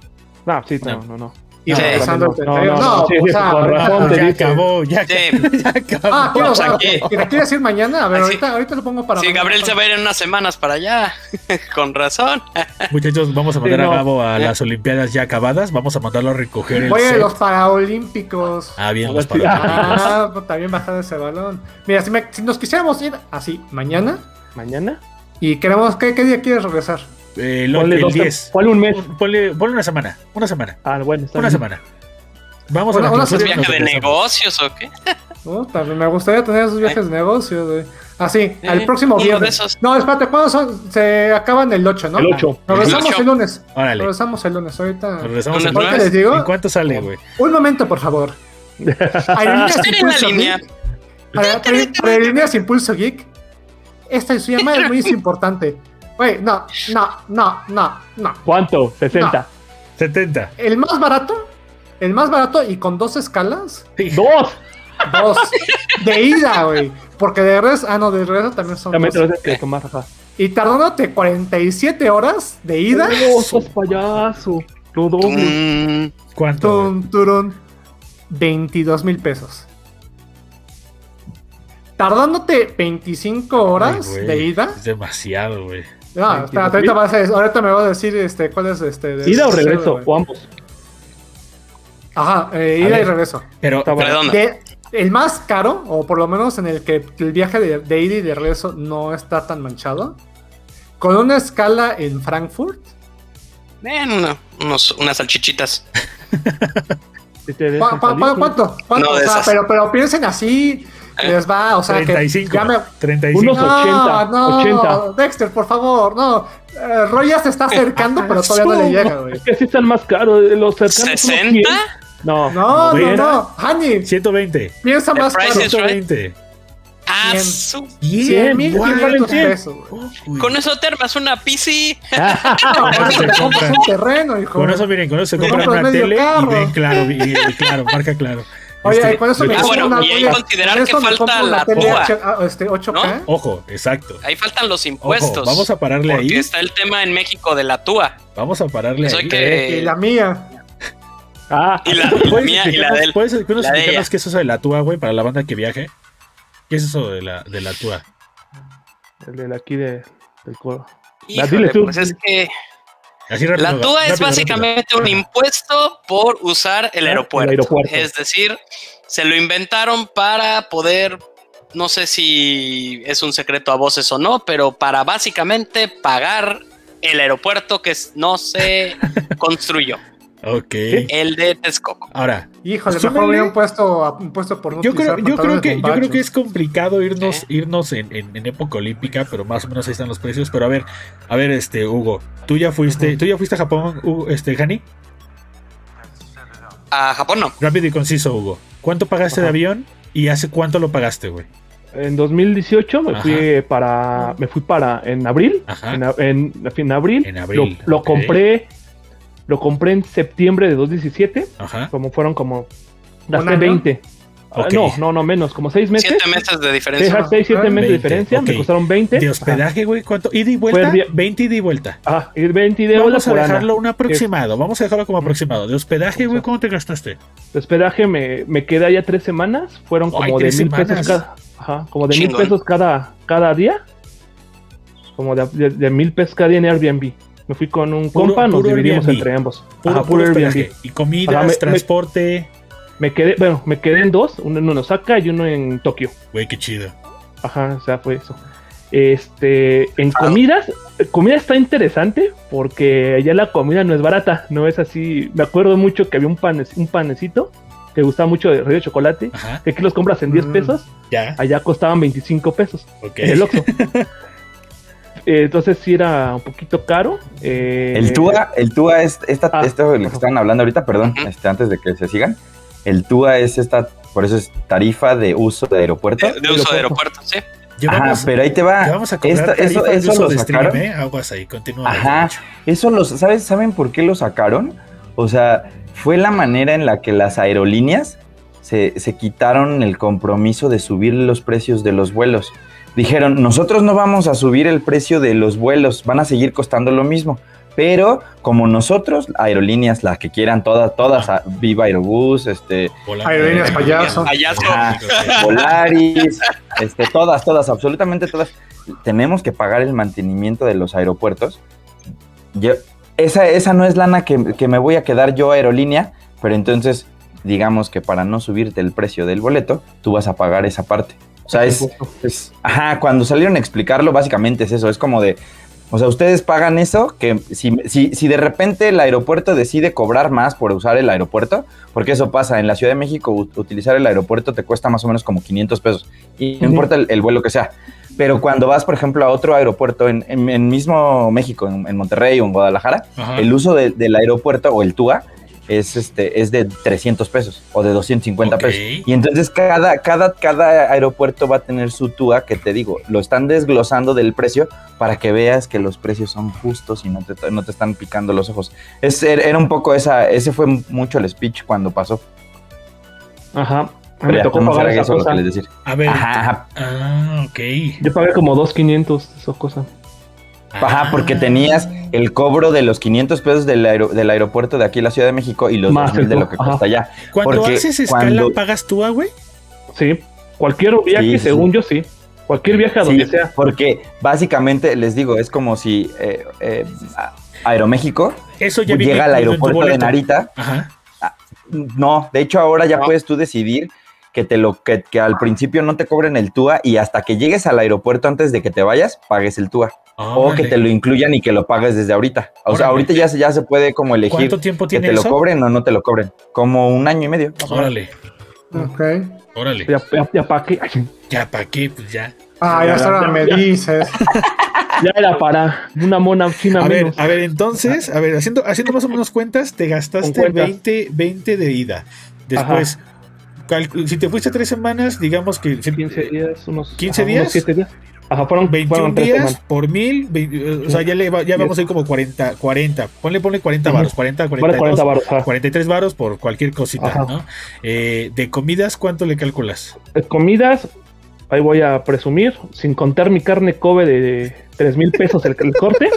No, sí, no, No. no, no. Y regresando el no, no, 31. no, No, sí, o sea, con ahorita- razón te ya dije. acabó, ya, Sí. ya acabó. Ah, quiero, O sea, que- ¿te la quieres ir mañana? A ver, Ay, sí. ahorita, ahorita lo pongo para Sí, mañana. Gabriel se va a ir en unas semanas para allá. Con razón. Muchachos, vamos a Sí, mandar no. a Gabo a las Olimpiadas ya acabadas. Vamos a mandarlo a recoger el Voy a los Paraolímpicos. Ah, bien, los Paralímpicos. Ah, también bajar ese balón. Mira, si, me- si nos quisiéramos ir así mañana ¿Mañana? y queremos, ¿qué, qué día quieres regresar? Eh, el, Ponle, el dos, 10. ponle un mes. Ponle, ponle una semana. Una semana. Ah, bueno, está Una bien. semana. Vamos Una- a la una ¿Es clausura y viaje nos de negocios o qué? ¿No? También me gustaría tener esos viajes de negocio. De... Así, Eh, al próximo uno de viernes. esos. No, espérate, ¿cuándo son? Se acaban el 8, ¿no? El 8. Nos El regresamos 8. el lunes. Órale. Regresamos el lunes. Ahorita. Nos regresamos el Lunes, les digo. ¿En cuánto sale, güey? Un momento, por favor. Aerolíneas Esperen en la Impulso línea. Geek. Para- para- para Aerolíneas Impulso Geek. Esta su llamada es muy importante. Güey, no, no, no, no, no. ¿Cuánto? 60. 70. El más barato, el más barato y con dos escalas, ¡Dos! dos. De ida, güey. Porque de regreso, ah, no, de regreso también son También te dos. lo tienes que tomar, Rafa. Y tardándote 47 horas de ida. ¡Oh, sos payaso! Lo doble. Mm, ¿Cuánto? Tun, turun, 22 mil pesos. Tardándote 25 horas Ay, de ida. Es demasiado, güey. No, ahorita, vas a- ahorita me vas a decir este, cuál es este. de- ¿Ida o regreso? O ambos. Ajá, eh, ida y regreso. Pero, bueno. De- el más caro, o por lo menos en el que el viaje de, de ida y de regreso no está tan manchado, con una escala en Frankfurt, ven, una- unos, unas salchichitas. Si te ¿cu- dejan cu- salir, cu- ¿cuánto? ¿Cuánto? No, o de sea, esas. pero, pero piensen así. Les va, o sea, 35. que ya me... 35. Unos- 80, no, 80. Dexter, por favor, no. Eh, Roy ya se está acercando, pero todavía no le llega, güey. Es que sí están más caros. Los cercanos. son los ¿60? 100. No, No, no, ¿Noventa? no. Hani, 120. piensa más caro. is right. 120. Ah, Ah, 100. su- 100 mil guau, quinientos güey. pesos, güey. Uy. Con eso te armas una PC. No, con eso se te compras compra. un terreno, hijo. Con eso, miren, con eso se compran una tele carro. y ven claro, y, y claro, marca claro. Oye, Este, con eso me ah, bueno, una y hay considerar con que falta la tele púa. H- ah, este, 8K. Ojo, exacto. Ahí faltan los impuestos. Ojo, vamos a pararle porque ahí. está el tema en México de la TUA. Vamos a pararle Eso ahí. que- Y la mía. Ah, Y la, y la ¿Puedes mía y la de él. ¿Puedes explicarnos qué es eso de la TUA, güey, para la banda que viaje? ¿Qué es eso de la, de la TUA? el de aquí de, del coro. Híjole, dile tú. pues es que Así rápido, la TUA es rápido, básicamente un impuesto por usar el aeropuerto. Es decir, se lo inventaron para poder, no sé si es un secreto a voces o no, pero para básicamente pagar el aeropuerto que no se construyó, Ok. el de Texcoco. Ahora, Híjole, Súmale. mejor hubieran puesto, un puesto por no yo creo, yo creo que yo creo que es complicado irnos, Sí. irnos en, en- en época olímpica, pero más o menos ahí están los precios. Pero a ver, a ver, este, Hugo, tú ya fuiste, tú ya fuiste a Japón, Hugo, este, Hani, A Japón no. rápido y conciso, Hugo. ¿Cuánto pagaste de avión y hace cuánto lo pagaste, güey? En 2018 me Ajá. fui para, me fui para, en abril, Ajá. en, en, en abril, En abril, lo, compré, lo compré en septiembre de 2017, Ajá. como fueron como, gasté año? 20. Ah, Ok. No, no, no menos, como 6 meses. Siete meses de diferencia. ajá, seis, siete Ah, meses de 20, diferencia, ok. me costaron 20. De hospedaje, güey, ¿cuánto? ¿Ida y vuelta? Fue el día- 20 ida y vuelta. Ah, y 20 de Vamos a por Ana. dejarlo un aproximado. Vamos a dejarlo como aproximado. De hospedaje, güey. ¿cómo te gastaste? De hospedaje me, me quedé allá tres semanas. Fueron Ay, como de mil semanas. pesos cada. Ajá, como de mil Chingón. pesos cada, cada día. Como de, de- de mil pesos cada día en Airbnb. Me fui con un Puro- compa, nos dividimos Airbnb. entre ambos. Puro, Ajá, puro. Airbnb. Y comidas, Ajá, me- me- transporte. Me quedé, bueno, me quedé en dos, uno en Osaka y uno en Tokio. Güey, qué chido. Ajá, o sea, fue eso. Este, en Ah. comidas, comida está interesante porque allá la comida no es barata, no es así. Me acuerdo mucho que había un, pane- un panecito que gustaba mucho de rey de chocolate, Ajá. que aquí los compras en 10 Mm. pesos, Ya. allá costaban 25 pesos Ok. en el Oxxo. Eh, entonces sí era un poquito caro. eh, El TUA, el TUA es esta, Ah, esto de lo que ajá. estaban hablando ahorita, perdón, este, antes de que se sigan. El TUA es esta, por eso es tarifa de uso de aeropuerto. De, de uso de aeropuerto, sí. Ajá, Llevamos, pero ahí te va. llevamos a Esta- eso, eso lo de stream, sacaron. ¿eh? Aguas ahí, continúa. Ajá. Eso los, ¿sabes? ¿Saben por qué lo sacaron? O sea, fue la manera en la que las aerolíneas se, se quitaron el compromiso de subir los precios de los vuelos. Dijeron, nosotros no vamos a subir el precio de los vuelos, van a seguir costando lo mismo. Pero como nosotros, aerolíneas, las que quieran, todas, todas, a- Viva Aerobús, este. Aerolíneas payaso. Payaso. Ajá. Volaris, este, todas, todas, absolutamente todas, tenemos que pagar el mantenimiento de los aeropuertos. Yo, esa, esa no es lana que, que me voy a quedar yo aerolínea, pero entonces digamos que para no subirte el precio del boleto, tú vas a pagar esa parte. O sea, es, es- ajá, cuando salieron a explicarlo, básicamente es eso, es como de, o sea, ustedes pagan eso, que si, si, si de repente el aeropuerto decide cobrar más por usar el aeropuerto, porque eso pasa, en la Ciudad de México utilizar el aeropuerto te cuesta más o menos como 500 pesos, y no importa el, el vuelo que sea. Pero cuando vas, por ejemplo, a otro aeropuerto en, en- en mismo México, en, en Monterrey o en Guadalajara, Ajá. el uso de- del aeropuerto o el TUA es, este, es de 300 pesos o de 250 Ok. pesos. Y entonces cada, cada, cada aeropuerto va a tener su TUA, que te digo, lo están desglosando del precio para que veas que los precios son justos y no te, no te están picando los ojos. Es, era un poco esa, ese fue mucho el speech cuando pasó. Ajá. Pero Me tocó más pagar esa eso lo que cosa. les decía. A ver. Ajá, ajá, Ah, ok. Yo pagué como 2.500 esa cosa. Ajá, porque Ah. tenías el cobro de los 500 pesos del, aero- del aeropuerto de aquí la Ciudad de México y los Más 2000 de lo que cuesta allá. Cuando porque haces escala, cuando- ¿pagas tú, ah, güey? Sí. Cualquier viaje, Sí, sí, según sí. yo, sí. Cualquier viaje a Sí, donde sea. porque básicamente les digo, es como si eh, eh, Aeroméxico Eso ya llega al aeropuerto de. Narita. Ajá. No, de hecho ahora ya No. puedes tú decidir que te lo que, que al principio no te cobren el TUA y hasta que llegues al aeropuerto antes de que te vayas pagues el TUA o que te lo incluyan y que lo pagues desde ahorita. O sea, ahorita ya se, ya se puede como elegir ¿Cuánto tiempo que tiene te lo cobren o no te lo cobren. Como un año y medio. Órale, Ok. órale. Ya, ya, ya pa' qué. Ya, ¿para qué? Pues ya. Ah, ya ahora me ya. dices. Ya era para una mona china A ver, a ver, entonces, a ver, haciendo, haciendo más o menos cuentas, te gastaste Con cuentas. 20, 20 de ida. Después, si te fuiste tres semanas, digamos que... 15 días, unos... 15 días. Unos 7 días. Ajá, fueron 21 días por mil, o sea, ya, le ya vamos a ir como 40, 40, ponle, ponle 40 varos, 40, 42, 40 varos, 43 varos por cualquier cosita, ¿no? Eh, de comidas, ¿cuánto le calculas? De comidas, ahí voy a presumir, sin contar mi carne Kobe de 3 mil pesos el, el corte.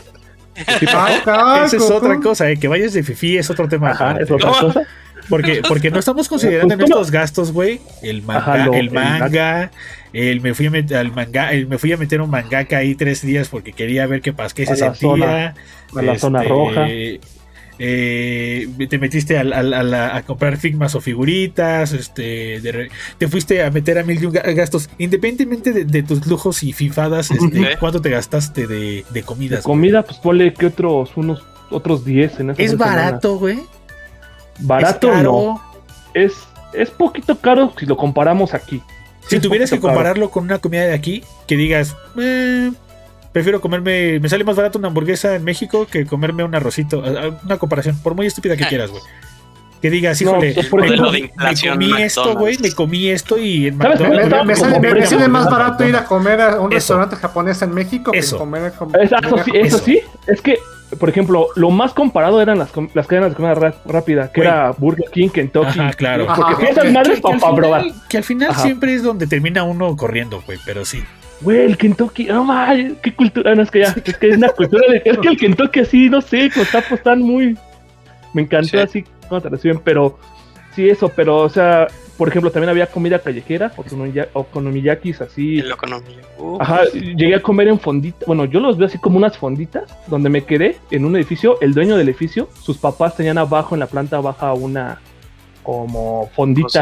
Esa es otra cosa, eh, que vayas de fifi es otro tema. Ajá, es otra cosa. Porque, porque no estamos considerando en estos gastos, güey, el manga, el manga, el me fui a meter al manga, me fui a meter un mangaka ahí tres días porque quería ver qué pasa, qué se sentía. a la zona este, roja. Eh, te metiste a, comprar figmas o figuritas, este, te fuiste a meter a mil gastos, independientemente de, tus lujos y fifadas, este, ¿cuánto te gastaste de, de comidas? comida, pues ponle que otros, unos otros 10 en ¿Es barato, güey? Barato no. Es, es poquito caro si lo comparamos aquí. Si tuvieras que compararlo con una comida de aquí, que digas, eh, prefiero comerme, me sale más barato una hamburguesa en México que comerme un arrocito. Una comparación, por muy estúpida que quieras, güey. Que digas, híjole, me, comí esto, güey, me comí esto y en McDonald's. Me, sale, más barato ir a comer a un restaurante japonés en México que comer Eso, sí, eso sí, es que por ejemplo, lo más comparado eran las, las cadenas de comida rápida, que era Burger King, Kentucky. Ajá, claro. Porque esas madres para probar. Que al final siempre es donde termina uno corriendo, güey, pero sí. Güey, el Kentucky, no mames, qué cultura, no es que ya, es que es una cultura de, es que el Kentucky así, no sé, los tapos están muy, me encantó así cuando te reciben, pero sí eso, pero o sea, por ejemplo, también había comida callejera, okonomiyakis así. El Ajá, llegué a comer en fonditas. Bueno, yo los veo así como unas fonditas, donde me quedé en un edificio. El dueño del edificio, sus papás tenían abajo, en la planta baja, una como fondita.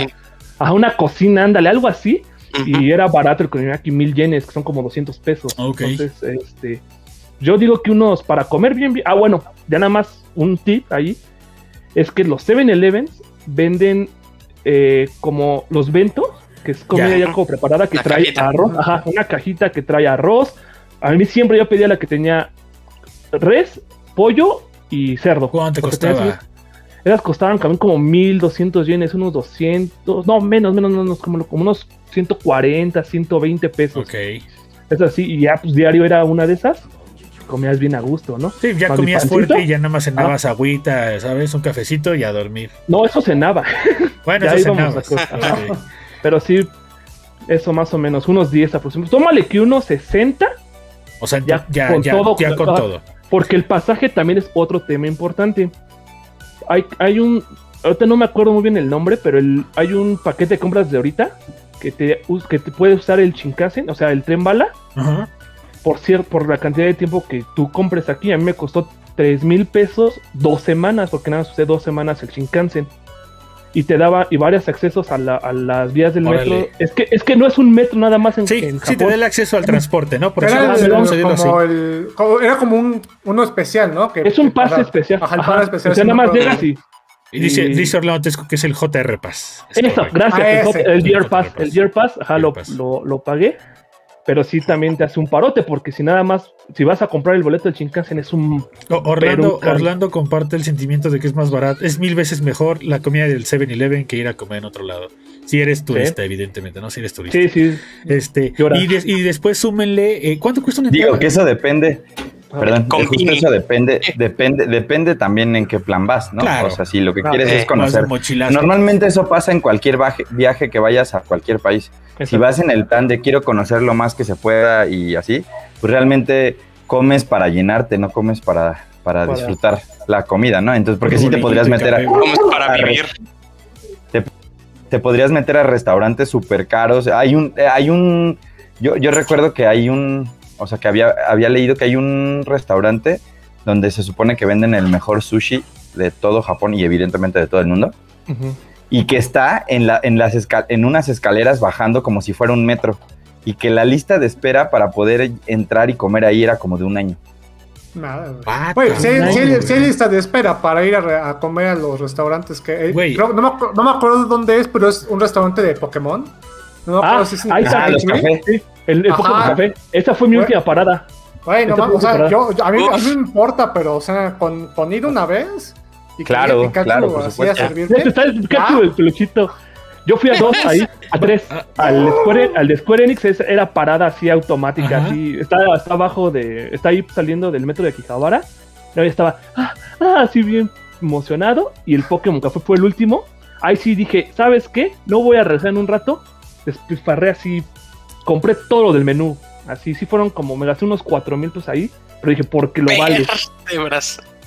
Ajá, una cocina, ándale, algo así. Y era barato el okonomiyaki, mil yenes, que son como 200 pesos. Entonces, este. Yo digo que unos para comer bien, bien. Ah, bueno, ya nada más un tip ahí. Es que los 7-Elevens venden eh, como los ventos, que es comida ya, como preparada, que trae arroz, ajá, una cajita que trae arroz. A mí siempre yo pedía la que tenía res, pollo y cerdo. ¿Cuánto te costaba? Esas costaban también como 1200 yenes, unos 200, no, menos, menos, menos, como, como unos 140, 120 pesos. Ok. Es así, y ya pues diario era una de esas comías bien a gusto, ¿no? Sí, ya comías fuerte y ya nada más cenabas ah. agüita, ¿sabes? Un cafecito y a dormir. No, eso cenaba. Bueno, eso cenaba. Pero sí, eso más o menos, unos 10 aproximadamente. Tómale que unos 60. O sea, ya, ya, con todo. Ya con todo. Porque el pasaje también es otro tema importante. Hay, hay un, ahorita no me acuerdo muy bien el nombre, pero el, hay un paquete de compras de ahorita que te, que te puede usar el Shinkansen, o sea, el tren bala. Ajá por cierto, por la cantidad de tiempo que tú compres aquí, a mí me costó 3 mil pesos dos semanas, porque nada más usé dos semanas el Shinkansen. Y te daba y varios accesos a, las vías del metro. Es que, es que no es un metro nada más en, sí, Sí, te da el acceso al transporte, ¿no? Por era, eso como el, era como un, uno especial, ¿no? es un pase especial. Ajá, el pase especial. O sea, nada más llegas y y dice, dice Orlando Tesco que es el JR Pass. Eso, gracias. Ah, el, Year Pass, el Year Pass, ajá, lo, lo, lo, pagué pero sí también te hace un parote, porque si nada más, si vas a comprar el boleto de Shinkansen es un... Orlando, Orlando comparte el sentimiento de que es más barato, es mil veces mejor la comida del 7-Eleven que ir a comer en otro lado. Si eres turista, evidentemente, ¿no? Si eres turista. Sí, sí. Este, y, y, después súmenle, eh, ¿cuánto cuesta una Digo que eso depende, Perdón, justo eso depende, depende, depende también en qué plan vas, ¿no? O sea, si lo que quieres es conocer. Normalmente eso pasa en cualquier viaje que vayas a cualquier país. Si vas en el plan de quiero conocer lo más que se pueda y así, pues realmente comes para llenarte, no comes para, para, disfrutar la comida, ¿no? Entonces, porque sí te podrías meter a. Comes para vivir. Te, podrías meter a restaurantes súper caros. Hay un. Hay un yo, yo recuerdo que hay un o sea, que había, había leído que hay un restaurante donde se supone que venden el mejor sushi de todo Japón y evidentemente de todo el mundo. Y que está en, la, en, las en unas escaleras bajando como si fuera un metro. Y que la lista de espera para poder entrar y comer ahí era como de un año. Nada, güey. si, hay lista de espera para ir a, comer a los restaurantes que. Eh, no, me, no, me, acuerdo dónde es, pero es un restaurante de Pokémon. No me ah, si es ahí está, los cafés. El, el café. Esa fue mi última parada. Bueno, o sea, yo, a, mí, a mí me importa, pero, o sea, con, con ir una vez. Y claro, claro, por supuesto. Está el Pikachu, el peluchito. Yo fui a dos ahí, a tres. Al Square, al de Square Enix era parada así automática, así. Está, está abajo de. Está ahí saliendo del metro de Akihabara. Y ahí estaba, ah, ah, así bien emocionado. Y el Pokémon Café fue el último. Ahí sí dije, ¿sabes qué? No voy a regresar en un rato. Despilfarré así. Compré todo lo del menú. Así, sí fueron como, me gasté unos cuatro mil pesos ahí. Pero dije, porque lo vale.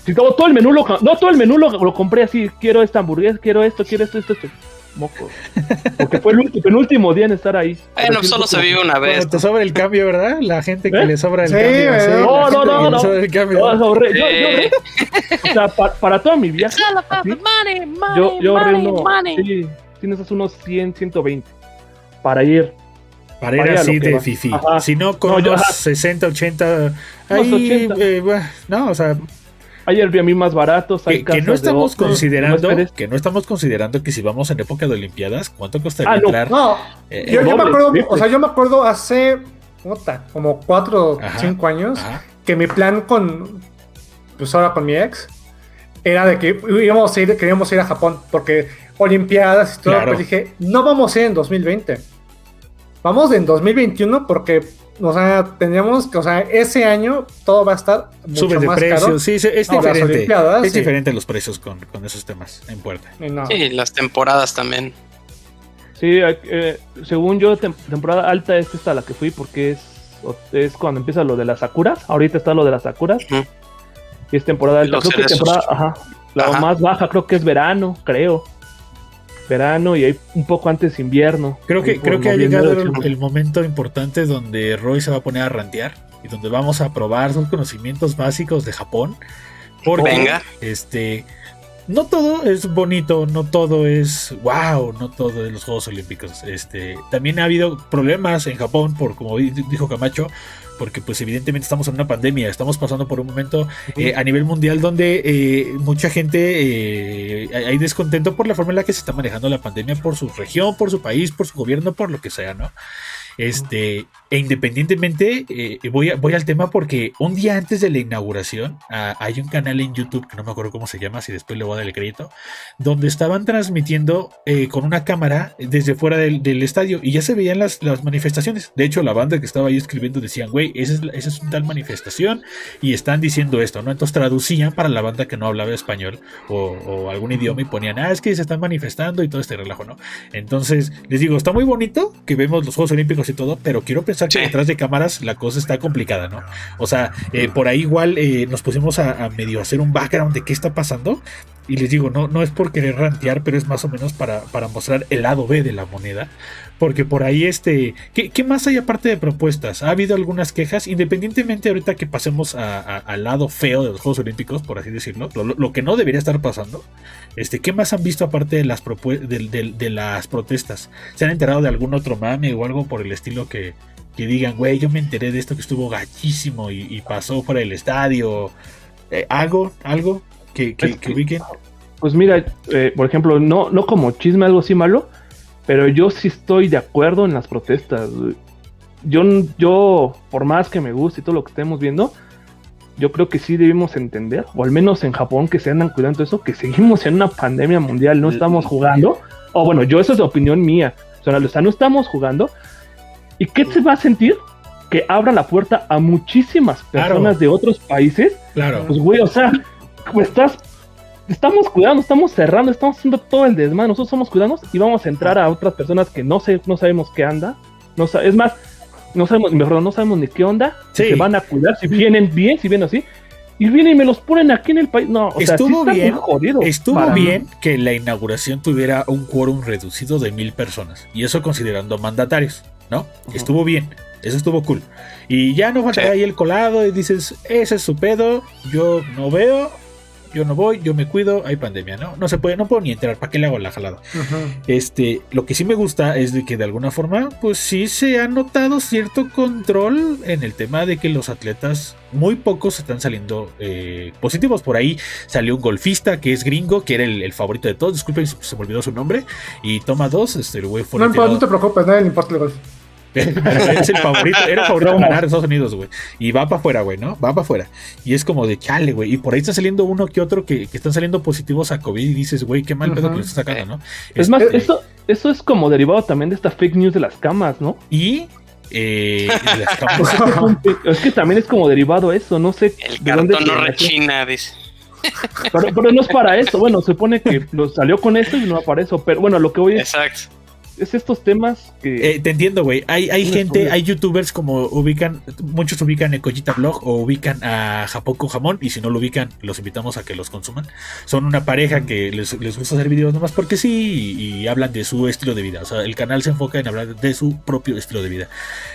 Sí, todo, todo, el menú lo, no, todo el menú lo, lo, compré así. Quiero esta hamburguesa, quiero esto, quiero esto, esto, esto. Moco. Porque fue el, penúltimo día en estar ahí. Bueno, solo se vive una vez. Te sobra el cambio, ¿verdad? La gente que ¿Eh? le sobra el cambio. ¿sí? No, no, no, no. El cambio. no ahorré, yo, yo, o sea, para, para toda mi viaje. ¿sí? Money, money, yo uno, sí, tienes unos 100, 120 para ir para, ir así de fifi. Si no, con no, 60, 80. Ahí, 80. Eh, no, o sea. Hay Airbnb más baratos. Hay que, que no estamos considerando que no estamos considerando que si vamos en época de Olimpiadas, ¿cuánto costaría ah, no. entrar? No, eh, yo, yo me acuerdo, o sea, yo me acuerdo hace nota, como 4 o 5 años ajá. que mi plan con, pues ahora con mi ex, era de que íbamos a ir, queríamos ir a Japón porque Olimpiadas y todo, claro. pues dije, no vamos a ir en 2020 vamos en 2021 porque, o sea, teníamos que, o sea, ese año todo va a estar mucho Sube de más precio, caro. sí, es, es diferente. Es sí. diferente los precios con, con, esos temas en puerta. No. Sí, las temporadas también. Sí, eh, según yo, tem temporada alta es esta la que fui porque es, es cuando empieza lo de las sakuras. Ahorita está lo de las sakuras. Uh -huh. Y es temporada alta. Creo que temporada, ajá, la ajá. más baja creo que es verano, creo verano y hay un poco antes invierno. Creo que, creo que ha llegado el, el, momento importante donde Roy se va a poner a rantear y donde vamos a probar sus conocimientos básicos de Japón. Porque, Venga. este, no todo es bonito, no todo es wow, no todo es los Juegos Olímpicos. Este, también ha habido problemas en Japón por, como dijo Camacho, porque pues evidentemente estamos en una pandemia, estamos pasando por un momento eh, a nivel mundial donde eh, mucha gente eh, hay descontento por la forma en la que se está manejando la pandemia por su región, por su país, por su gobierno, por lo que sea, ¿no? Este, e independientemente, eh, voy, a, voy al tema porque un día antes de la inauguración uh, hay un canal en YouTube que no me acuerdo cómo se llama, si después le voy a dar el crédito, donde estaban transmitiendo eh, con una cámara desde fuera del, del, estadio y ya se veían las, las, manifestaciones. De hecho, la banda que estaba ahí escribiendo decían, güey, esa es, esa es una tal manifestación y están diciendo esto, ¿no? Entonces traducían para la banda que no hablaba español o, o algún idioma y ponían, ah, es que se están manifestando y todo este relajo, ¿no? Entonces, les digo, está muy bonito que vemos los Juegos Olímpicos y todo, pero quiero pensar que detrás de cámaras la cosa está complicada, ¿no? O sea, eh, por ahí igual eh, nos pusimos a, a, medio hacer un background de qué está pasando. Y les digo, no, no es por querer rantear, pero es más o menos para, para mostrar el lado B de la moneda. Porque por ahí, este. ¿qué, ¿qué, más hay aparte de propuestas? Ha habido algunas quejas, independientemente ahorita que pasemos al lado feo de los Juegos Olímpicos, por así decirlo, lo, lo, que no debería estar pasando. Este, ¿Qué más han visto aparte de las, de, de, de las protestas? ¿Se han enterado de algún otro mame o algo por el estilo que, que digan, güey, yo me enteré de esto que estuvo gachísimo y, pasó fuera del estadio. Eh, ¿Algo? ¿Algo que, que, pues, que ubiquen? Pues mira, eh, por ejemplo, no, no como chisme, algo así malo, pero yo sí estoy de acuerdo en las protestas. Yo, yo, por más que me guste y todo lo que estemos viendo, yo creo que sí debemos entender, o al menos en Japón que se andan cuidando eso, que seguimos en una pandemia mundial, no estamos jugando. O bueno, yo eso es opinión mía. O sea, no estamos jugando, ¿Y qué se va a sentir? Que abra la puerta a muchísimas personas claro. de otros países. Claro. Pues, güey, o sea, estás. Estamos cuidando, estamos cerrando, estamos haciendo todo el desmadre. Nosotros estamos cuidando y vamos a entrar a otras personas que no, sé, no sabemos qué anda. No, es más, no sabemos, mejor no sabemos ni qué onda. Sí. Si se van a cuidar, si vienen bien, si vienen así. Y vienen y me los ponen aquí en el país. No, o estuvo sea, sí bien. Jodido estuvo bien que la inauguración tuviera un quórum reducido de mil personas. Y eso considerando mandatarios. ¿no? Uh -huh. Estuvo bien, eso estuvo cool. Y ya no falta sí. ahí el colado y dices, ese es su pedo, yo no veo, yo no voy, yo me cuido, hay pandemia, ¿no? No se puede, no puedo ni entrar, ¿para qué le hago la jalada? Uh -huh. Este, lo que sí me gusta es de que de alguna forma, pues sí se ha notado cierto control en el tema de que los atletas, muy pocos están saliendo eh, positivos. Por ahí salió un golfista que es gringo, que era el, el favorito de todos, disculpen, se me olvidó su nombre, y toma dos, este, el güey fue No, no te preocupes, nadie le importa el golf. es el favorito, era el favorito ganar Estados Unidos, güey. Y va para afuera, güey, ¿no? Va para afuera. Y es como de chale, güey. Y por ahí está saliendo uno que otro que, están saliendo positivos a COVID y dices, güey, qué mal pedo que lo estás sacando, ¿no? Es más, este, eso, eso es como derivado también de esta fake news de las camas, ¿no? Y eh, es que también es como derivado eso, no sé. El cartón no rechina, dice. Pero, pero, no es para eso, bueno, se supone que lo salió con eso y no para eso, pero bueno, lo que voy a Exacto es estos temas que... Eh, te entiendo, güey. Hay, hay gente, hay youtubers como ubican, muchos ubican Ecojita Blog o ubican a Japoco Jamón y si no lo ubican, los invitamos a que los consuman. Son una pareja que les, les gusta hacer videos nomás porque sí y, hablan de su estilo de vida. O sea, el canal se enfoca en hablar de su propio estilo de vida.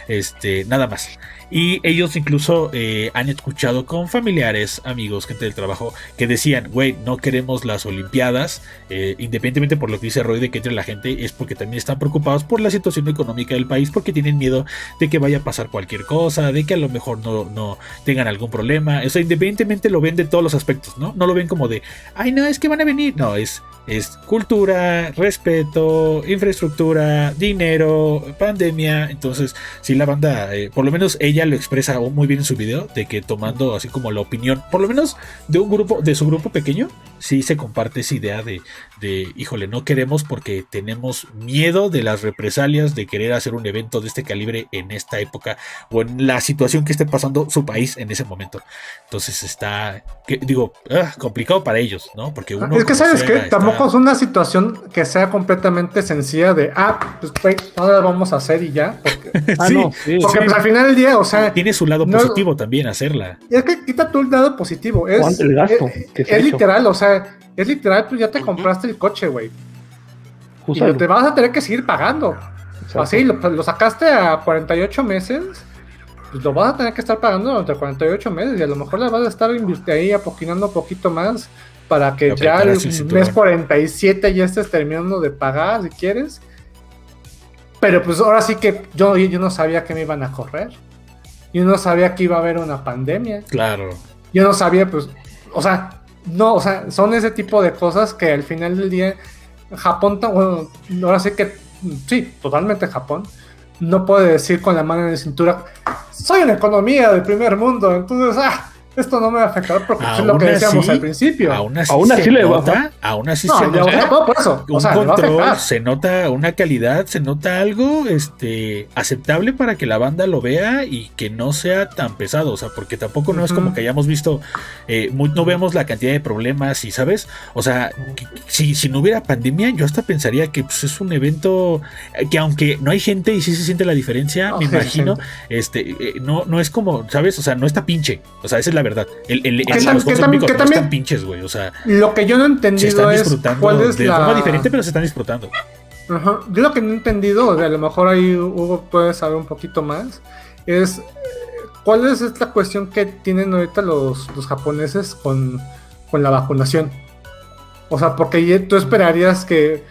Este, nada más. Y ellos incluso eh, han escuchado con familiares, amigos, gente del trabajo, que decían, güey, no queremos las Olimpiadas, eh, independientemente por lo que dice Roy de que entre la gente, es porque también están preocupados por la situación económica del país, porque tienen miedo de que vaya a pasar cualquier cosa, de que a lo mejor no, no tengan algún problema. O sea, independientemente lo ven de todos los aspectos, ¿no? No lo ven como de, ay, no, es que van a venir. No, es es cultura, respeto, infraestructura, dinero, pandemia. Entonces, si la banda, eh, por lo menos ella lo expresa muy bien en su video, de que tomando así como la opinión, por lo menos de un grupo, de su grupo pequeño, sí se comparte esa idea de, de, híjole, no queremos porque tenemos miedo de las represalias de querer hacer un evento de este calibre en esta época o en la situación que esté pasando su país en ese momento. Entonces está, que, digo, ah, complicado para ellos, ¿no? Porque uno... Es que sabes que tampoco es una situación que sea completamente sencilla de, ah, pues no la vamos a hacer y ya. Porque, ah, no, porque pues, al final del día, o sea... Tiene su lado positivo también hacerla. Es que quita tú el lado positivo. Es, el gasto, es literal, o sea, es literal, tú ya te compraste el coche, güey. Y te vas a tener que seguir pagando. Así, lo, sacaste a 48 meses, pues lo vas a tener que estar pagando durante 48 meses y a lo mejor le vas a estar ahí apoquinando un poquito más para que ya el mes 47 ya estés terminando de pagar si quieres. Pero pues ahora sí que yo, yo no sabía que me iban a correr. Yo no sabía que iba a haber una pandemia. Claro. Yo no sabía, pues, o sea, no, o sea, son ese tipo de cosas que al final del día Japón, bueno, ahora sí que, sí, totalmente Japón, no puede decir con la mano en la cintura, soy una economía del primer mundo, entonces, ah, esto no me va a afectar porque es lo que decíamos al principio. Aún así, aún así se le nota, aún así se nota por eso. un control, se nota una calidad, se nota algo este aceptable para que la banda lo vea y que no sea tan pesado, o sea, porque tampoco no es como que hayamos visto, eh, no vemos la cantidad de problemas y, ¿sabes? O sea, si, si no hubiera pandemia, yo hasta pensaría que pues, es un evento que aunque no hay gente y sí se siente la diferencia, me imagino, este, eh, no, no es como, ¿sabes? O sea, no está pinche, o sea, esa es la verdad. El, el, que, los que, también, están pinches, güey. O sea, lo que yo no he entendido es cuál es de forma diferente, pero se están disfrutando. Ajá. Yo lo que no he entendido, a lo mejor ahí Hugo puede saber un poquito más, es cuál es esta cuestión que tienen ahorita los, los japoneses con, con la vacunación. O sea, porque tú esperarías que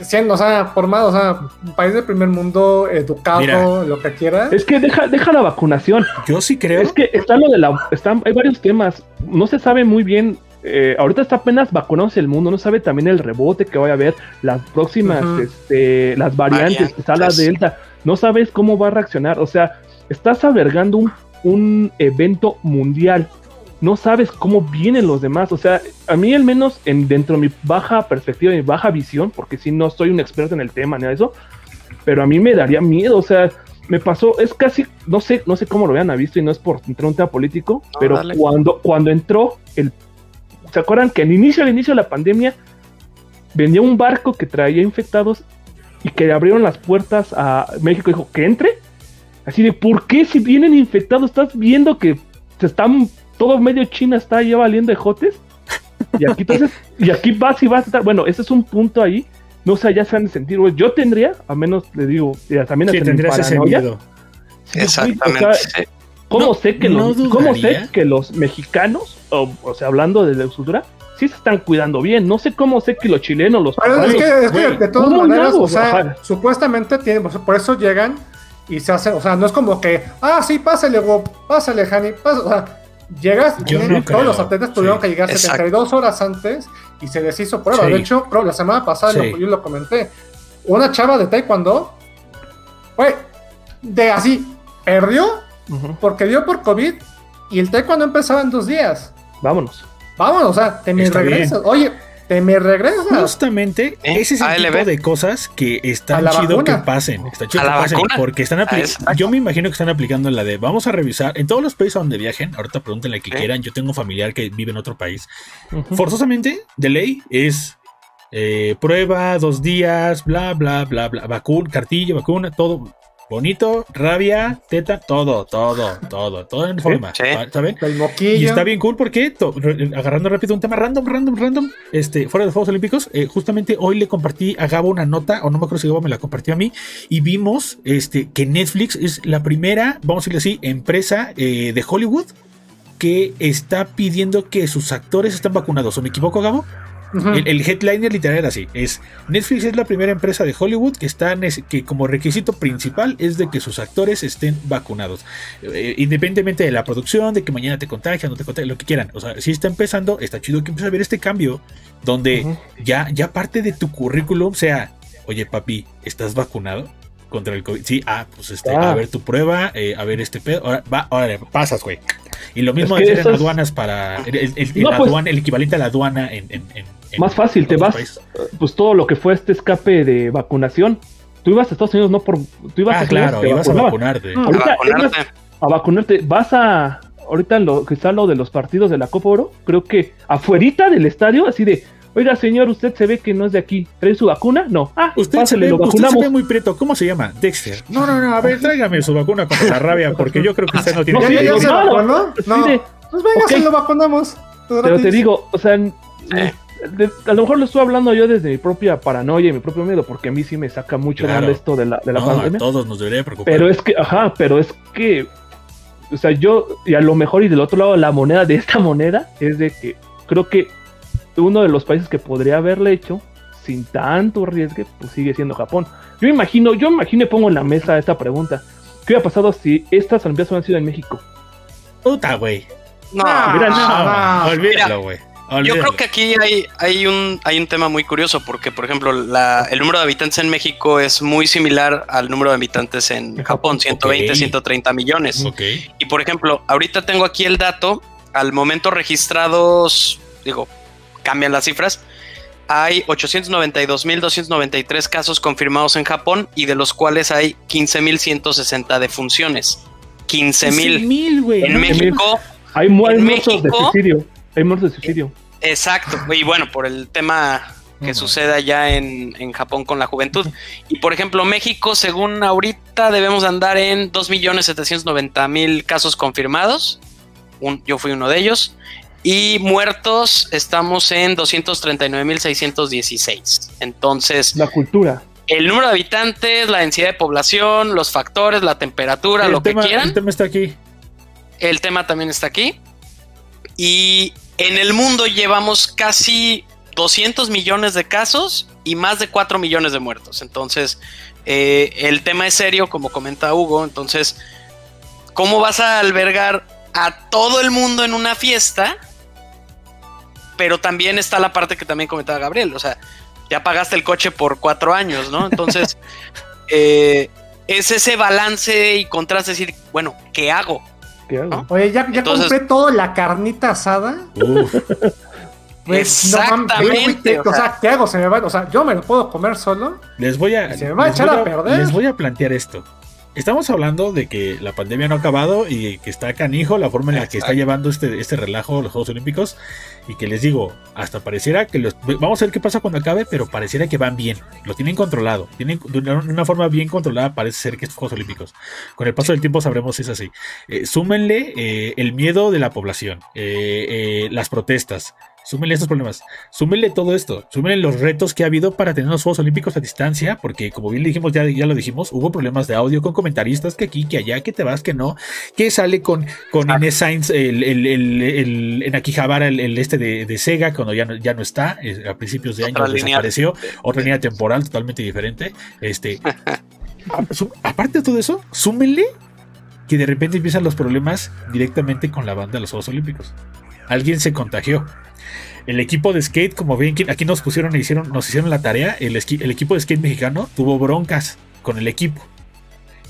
siendo, o sea, formado, o sea, un país de primer mundo, educado, lo que quieras. Es que deja, deja la vacunación. Yo sí creo. Es que está lo de la, están, hay varios temas. No se sabe muy bien. Eh, ahorita está apenas vacunándose el mundo, no sabe también el rebote que vaya a haber, las próximas, este, las variantes, que la delta, no sabes cómo va a reaccionar, o sea, estás albergando un, un evento mundial, no sabes cómo vienen los demás. O sea, a mí al menos en, dentro de mi baja perspectiva, mi baja visión, porque si no soy un experto en el tema ni eso, pero a mí me daría miedo. O sea, me pasó, es casi, no sé, no sé cómo lo vean visto y no es por entrar un tema político, pero cuando, cuando entró el, ¿se acuerdan que al inicio, al inicio de la pandemia vendía un barco que traía infectados y que abrieron las puertas a México dijo que entre? Así de, ¿por qué si vienen infectados estás viendo que se están todo medio China está ya valiendo ejotes. Y aquí entonces, y aquí vas y vas a estar. Bueno, ese es un punto ahí. No sé, ya se han de sentir, Yo tendría, a menos le digo, también sí, tendrías ese miedo. Exactamente. ¿Cómo, sé que los, ¿Cómo sé que los mexicanos, o, sea, hablando de la estructura, sí se están cuidando bien? No sé cómo sé que los chilenos, los. Pero es que, es que de todas maneras, o sea, supuestamente tienen, por eso llegan y se hacen, o sea, no es como que, ah, sí, pásale, güey, pásale, Jani, pásale, o sea, Llegas, todos los atletas tuvieron que llegar 72 horas antes y se les hizo prueba. De hecho, la semana pasada yo lo comenté. Una chava de Taekwondo, güey, de así, perdió porque dio por COVID y el taekwondo empezaba en dos días. Vámonos. Vámonos, o sea, te me regresas. Oye, te me regresas. Justamente ¿Eh? ese es el tipo de cosas que están chido que pasen. Está chido que pasen porque están aplicando. Yo me imagino que están aplicando la de vamos a revisar en todos los países a donde viajen. Ahorita pregúntenle que quieran. Yo tengo un familiar que vive en otro país. Forzosamente, de ley, es eh, prueba, dos días, bla, bla, bla, bla, vacuna, cartilla, vacuna, todo bonito, rabia, teta, todo, todo, todo, todo en forma, ¿saben? Y está bien cool porque, agarrando rápido un tema random, random, random, este, fuera de los Juegos Olímpicos, eh, justamente hoy le compartí a Gabo una nota, o no me acuerdo si Gabo me la compartió a mí, y vimos este, que Netflix es la primera, vamos a decirle así, empresa eh, de Hollywood que está pidiendo que sus actores estén vacunados. ¿O me equivoco, Gabo? El, headliner literal era así. Es Netflix es la primera empresa de Hollywood que está que como requisito principal es de que sus actores estén vacunados. Eh, independientemente de la producción, de que mañana te contagian, no te contagian, lo que quieran. O sea, si está empezando, está chido que empieces a ver este cambio donde ya, ya parte de tu currículum sea, oye papi, ¿estás vacunado? contra el COVID. Sí, ah, pues este, a ver tu prueba, eh, a ver este pedo. Ahora, va, ahora pasas, güey. Y lo mismo es en aduanas para. El, pues el, equivalente a la aduana en. Más fácil, te vas. Pues todo lo que fue este escape de vacunación. Tú ibas a Estados Unidos, no por. Tú ibas ah, a claro, ibas a vacunarte. a vacunarte. a vacunarte. Vas a. Ahorita lo que está lo de los partidos de la Copa Oro, creo que afuerita del estadio, así de Oiga, señor, usted se ve que no es de aquí. ¿Trae su vacuna? No. Ah, usted, se, ve, lo usted se ve muy prieto. ¿Cómo se llama? Dexter. No, no, no. A ver, tráigame su vacuna contra la rabia, porque yo creo que usted no tiene. No, ya, ya se vacunó, ¿no? Pues venga, se lo vacunamos. Pero te digo, o sea, eh. A lo mejor lo estoy hablando yo desde mi propia paranoia y mi propio miedo, porque a mí sí me saca mucho claro. esto de la, de la pandemia. A todos nos debería preocupar. Pero es que, ajá, pero es que, o sea, yo, y a lo mejor, y del otro lado, la moneda de esta moneda es de que creo que uno de los países que podría haberle hecho sin tanto riesgo, pues sigue siendo Japón. Yo imagino, yo imagino y pongo en la mesa esta pregunta. ¿Qué hubiera pasado si estas Olimpiadas hubieran sido en México? Puta, güey. No, Mira, no, olvídalo, güey. Yo creo que aquí hay, hay, un, hay un tema muy curioso porque, por ejemplo, el número de habitantes en México es muy similar al número de habitantes en Japón, 120, 130 millones. Y, por ejemplo, ahorita tengo aquí el dato, al momento registrados, digo, cambian las cifras. Hay 892.293 casos confirmados en Japón y de los cuales hay 15.160 defunciones. 15.000. En México. Hay, muertos de suicidio. Hay muertos de suicidio. Exacto. Y bueno, por el tema que sucede allá en, en, Japón con la juventud. Y por ejemplo, México, según ahorita, debemos andar en 2.790.000 casos confirmados. Un, yo fui uno de ellos. Y muertos estamos en 239.616. Entonces... La cultura. El número de habitantes, la densidad de población, los factores, la temperatura, lo que quieran. El tema está aquí. El tema también está aquí. Y en el mundo llevamos casi 200 millones de casos y más de 4 millones de muertos. Entonces, eh, el tema es serio, como comenta Hugo. Entonces, ¿cómo vas a albergar a todo el mundo en una fiesta pero también está la parte que también comentaba Gabriel, o sea, ya pagaste el coche por cuatro años, ¿no? Entonces, eh, es ese balance y contraste, decir, bueno, ¿qué hago? Oye, ya, ya compré todo la carnita asada. Pues, Exactamente. o, sea, ¿qué hago? Se me va, o sea, yo me lo puedo comer solo. Les voy a. Se me va a echar a perder. Les voy a plantear esto. Estamos hablando de que la pandemia no ha acabado y que está canijo la forma en la que está llevando este, este relajo los Juegos Olímpicos. Y que les digo, hasta pareciera que los. Vamos a ver qué pasa cuando acabe, pero pareciera que van bien. Lo tienen controlado. Tienen de una, forma bien controlada, parece ser que estos Juegos Olímpicos. Con el paso del tiempo sabremos si es así. Eh, súmenle eh, el miedo de la población, eh, las protestas, Súmenle estos problemas, súmenle todo esto, súmenle los retos que ha habido para tener los Juegos Olímpicos a distancia, porque como bien dijimos, ya, ya lo dijimos, hubo problemas de audio con comentaristas que aquí, que allá, que te vas, que no, que sale con, con Inés Sainz, el, el, el, en Akihabara, el, este de, Sega, cuando ya no, ya no está, a principios de año desapareció, otra línea temporal totalmente diferente. Este, aparte de todo eso, súmenle que de repente empiezan los problemas directamente con la banda de los Juegos Olímpicos. Alguien se contagió el equipo de skate, como ven, aquí nos pusieron, hicieron, nos hicieron la tarea. El, el equipo de skate mexicano tuvo broncas con el equipo.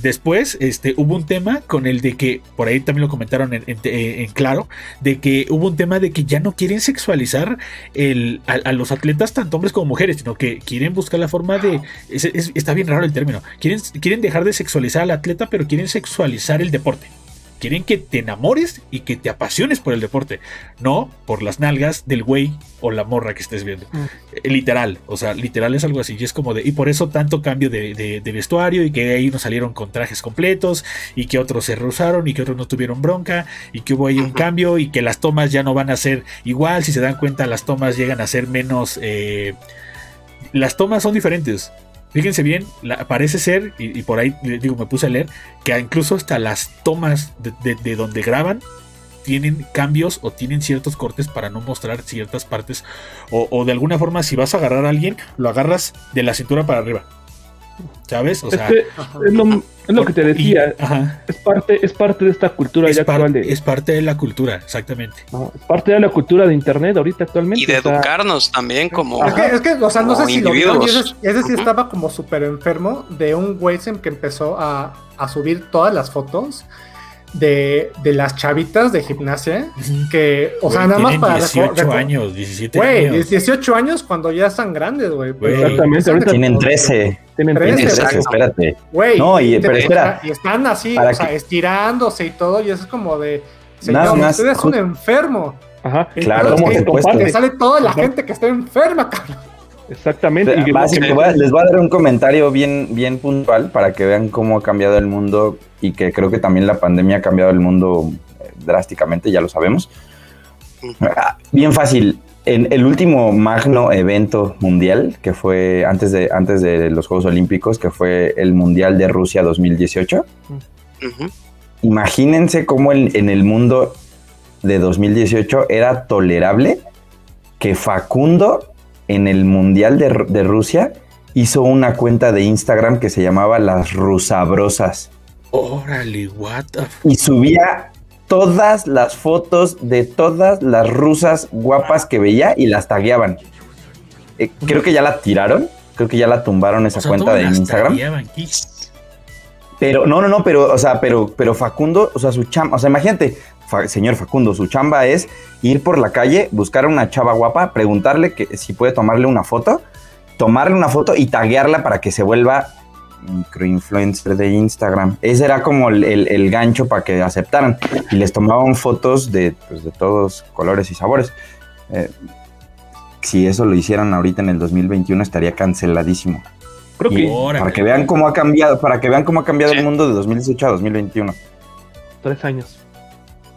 Después, este, hubo un tema con el de que, por ahí también lo comentaron en, claro, de que hubo un tema de que ya no quieren sexualizar el, a, los atletas, tanto hombres como mujeres, sino que quieren buscar la forma de. está bien raro el término. Quieren, quieren dejar de sexualizar al atleta, pero quieren sexualizar el deporte. Quieren que te enamores y que te apasiones por el deporte, no por las nalgas del güey o la morra que estés viendo. Mm. Eh, literal, o sea, literal es algo así. Y es como de, y por eso tanto cambio de, vestuario y que ahí nos salieron con trajes completos y que otros se rehusaron y que otros no tuvieron bronca y que hubo ahí un cambio y que las tomas ya no van a ser igual. Si se dan cuenta, las tomas llegan a ser menos. Eh, las tomas son diferentes. Fíjense bien, parece ser, y, por ahí digo, me puse a leer, que incluso hasta las tomas de, donde graban tienen cambios o tienen ciertos cortes para no mostrar ciertas partes. O, de alguna forma, si vas a agarrar a alguien, lo agarras de la cintura para arriba. ¿Sabes? O sea, es, lo, que te decía. Es parte, es parte de esta cultura es Es parte de la cultura, exactamente. es parte de la cultura de internet ahorita actualmente. Y de educarnos también como. Es que, o sea, no sé si lo vieron. ese, sí estaba como súper enfermo de un güey que empezó a, a subir todas las fotos de, de las chavitas de gimnasia que, o sea, nada más para 18 años, 17 güey, años. 18 años cuando ya están grandes, güey. Exactamente, ahorita tienen 13. Tienen 13, espérate. Güey, no, y, pero espera. Y están así, o sea, estirándose y todo, y eso es como de, señor, usted es un enfermo. Ajá, claro, que sale toda la gente que está enferma, cabrón. Exactamente. les voy a dar un comentario bien, bien puntual para que vean cómo ha cambiado el mundo y que creo que también la pandemia ha cambiado el mundo eh, drásticamente, ya lo sabemos. Bien fácil. En el último magno evento mundial, que fue antes de, antes de los Juegos Olímpicos, que fue el Mundial de Rusia 2018, imagínense cómo en el mundo de 2018 era tolerable que Facundo en el Mundial de, Rusia hizo una cuenta de Instagram que se llamaba Las Rusabrosas. Órale, what Y subía todas las fotos de todas las rusas guapas que veía y las tagueaban. Eh, creo que ya la tiraron, creo que ya la tumbaron esa cuenta de Instagram. Pero no, no, no, pero, o sea, pero, pero Facundo, o sea, su chamba, o sea, imagínate, señor Facundo, su chamba es ir por la calle, buscar a una chava guapa, preguntarle que si puede tomarle una foto, tomarle una foto y taguearla para que se vuelva microinfluencer de Instagram. Ese era como el, gancho para que aceptaran. Y les tomaban fotos de, pues, de todos colores y sabores. Eh, si eso lo hicieran ahorita en el 2021 estaría canceladísimo. Creo que para que vean cómo ha cambiado, para que vean cómo ha cambiado el mundo de 2018 a 2021. Tres años.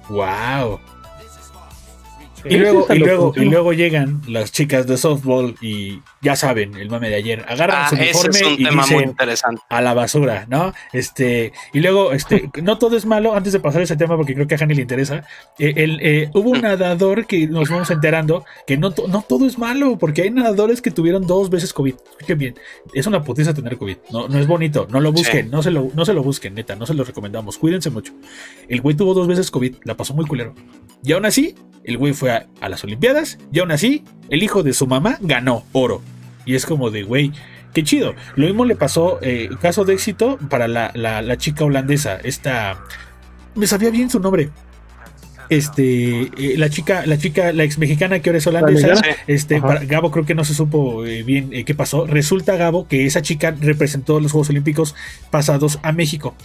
Wow. Y luego, y, luego, y luego llegan las chicas de softball y ya saben, el mame de ayer, agarran ah, su uniforme y dicen a la basura, ¿no? Este, y luego, este, no todo es malo, antes de pasar ese tema, porque creo que a Jani le interesa, eh, el, eh, hubo un nadador que nos vamos enterando que no, no todo es malo, porque hay nadadores que tuvieron dos veces COVID. Qué bien, es una putiza tener COVID, no, no es bonito, no lo busquen, no, se lo, no se lo busquen, neta, no se lo recomendamos, cuídense mucho. El güey tuvo dos veces COVID, la pasó muy culero. Y aún así, el güey fue a, las Olimpiadas y aún así, el hijo de su mamá ganó oro. Y es como de, güey, qué chido. Lo mismo le pasó, eh, caso de éxito para la, la chica holandesa, esta... Me sabía bien su nombre este eh, la chica la chica la ex mexicana que ahora es holandesa este Gabo creo que no se supo eh, bien eh, qué pasó. Resulta Gabo que esa chica representó los Juegos Olímpicos pasados a México.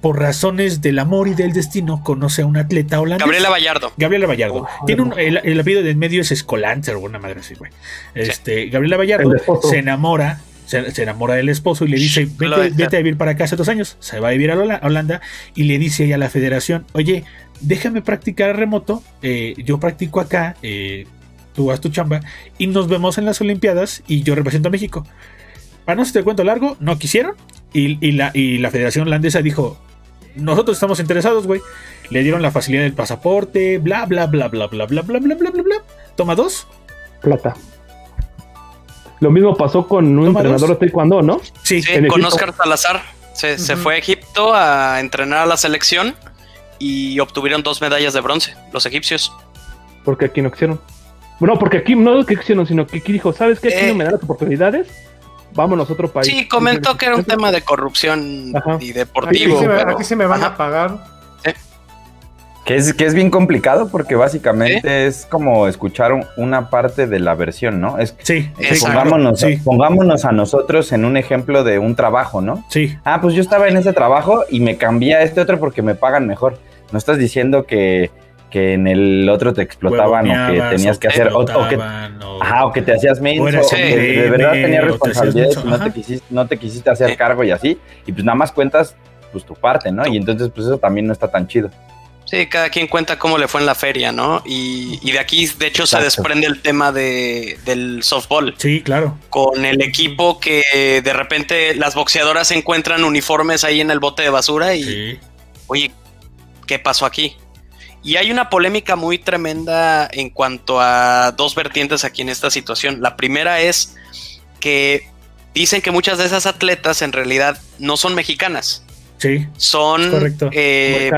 Por razones del amor y del destino conoce a un atleta holandesa. Gabriela Vallardo Gabriela Vallardo tiene un, el, apellido de en medio es Escolante o alguna madre así güey. Este Gabriela Vallardo se enamora se, enamora del esposo y le dice, vete, a vivir para acá hace dos años. Se va a vivir a Holanda y le dice ella a la federación, oye, déjame practicar remoto, eh, yo practico acá, eh, tú haz tu chamba y nos vemos en las Olimpiadas y yo represento a México. Para no se te cuento largo, no quisieron y, la, y la Federación Holandesa dijo, nosotros estamos interesados, güey. Le dieron la facilidad del pasaporte, bla, bla, bla, bla, bla, bla, bla, bla, bla, bla, bla. Toma dos. Plata. Lo mismo pasó con un entrenador de taekwondo, ¿no? Sí, con Oscar Salazar. Se, se, fue a Egipto a entrenar a la selección y obtuvieron dos medallas de bronce, los egipcios. Porque aquí no quisieron. Bueno, porque aquí no que quisieron, sino que aquí dijo, ¿sabes qué? Aquí no eh. me dan las oportunidades. vámonos a otro país. Sí, comentó que era un tema de corrupción y deportivo. Aquí se me, van a pagar. Que es, que es bien complicado porque básicamente es como escuchar una parte de la versión, ¿no? Es, sí, pongámonos, pongámonos a nosotros en un ejemplo de un trabajo, ¿no? Sí. Ah, pues yo estaba en ese trabajo y me cambié a este otro porque me pagan mejor. No estás diciendo que, que en el otro te explotaban o que tenías que hacer o, que, ajá, o que te hacías menso, o que de verdad tenías responsabilidad y no te, quisiste, no te quisiste hacer cargo y así, y pues nada más cuentas pues tu parte, ¿no? Y entonces pues eso también no está tan chido. Sí, cada quien cuenta cómo le fue en la feria, ¿no? Y, de aquí, de hecho, se desprende el tema de, del softball. Sí, claro. Con el equipo que de repente las boxeadoras encuentran uniformes ahí en el bote de basura y, oye, ¿qué pasó aquí? Y hay una polémica muy tremenda en cuanto a dos vertientes aquí en esta situación. La primera es que dicen que muchas de esas atletas en realidad no son mexicanas. Sí. Son eh,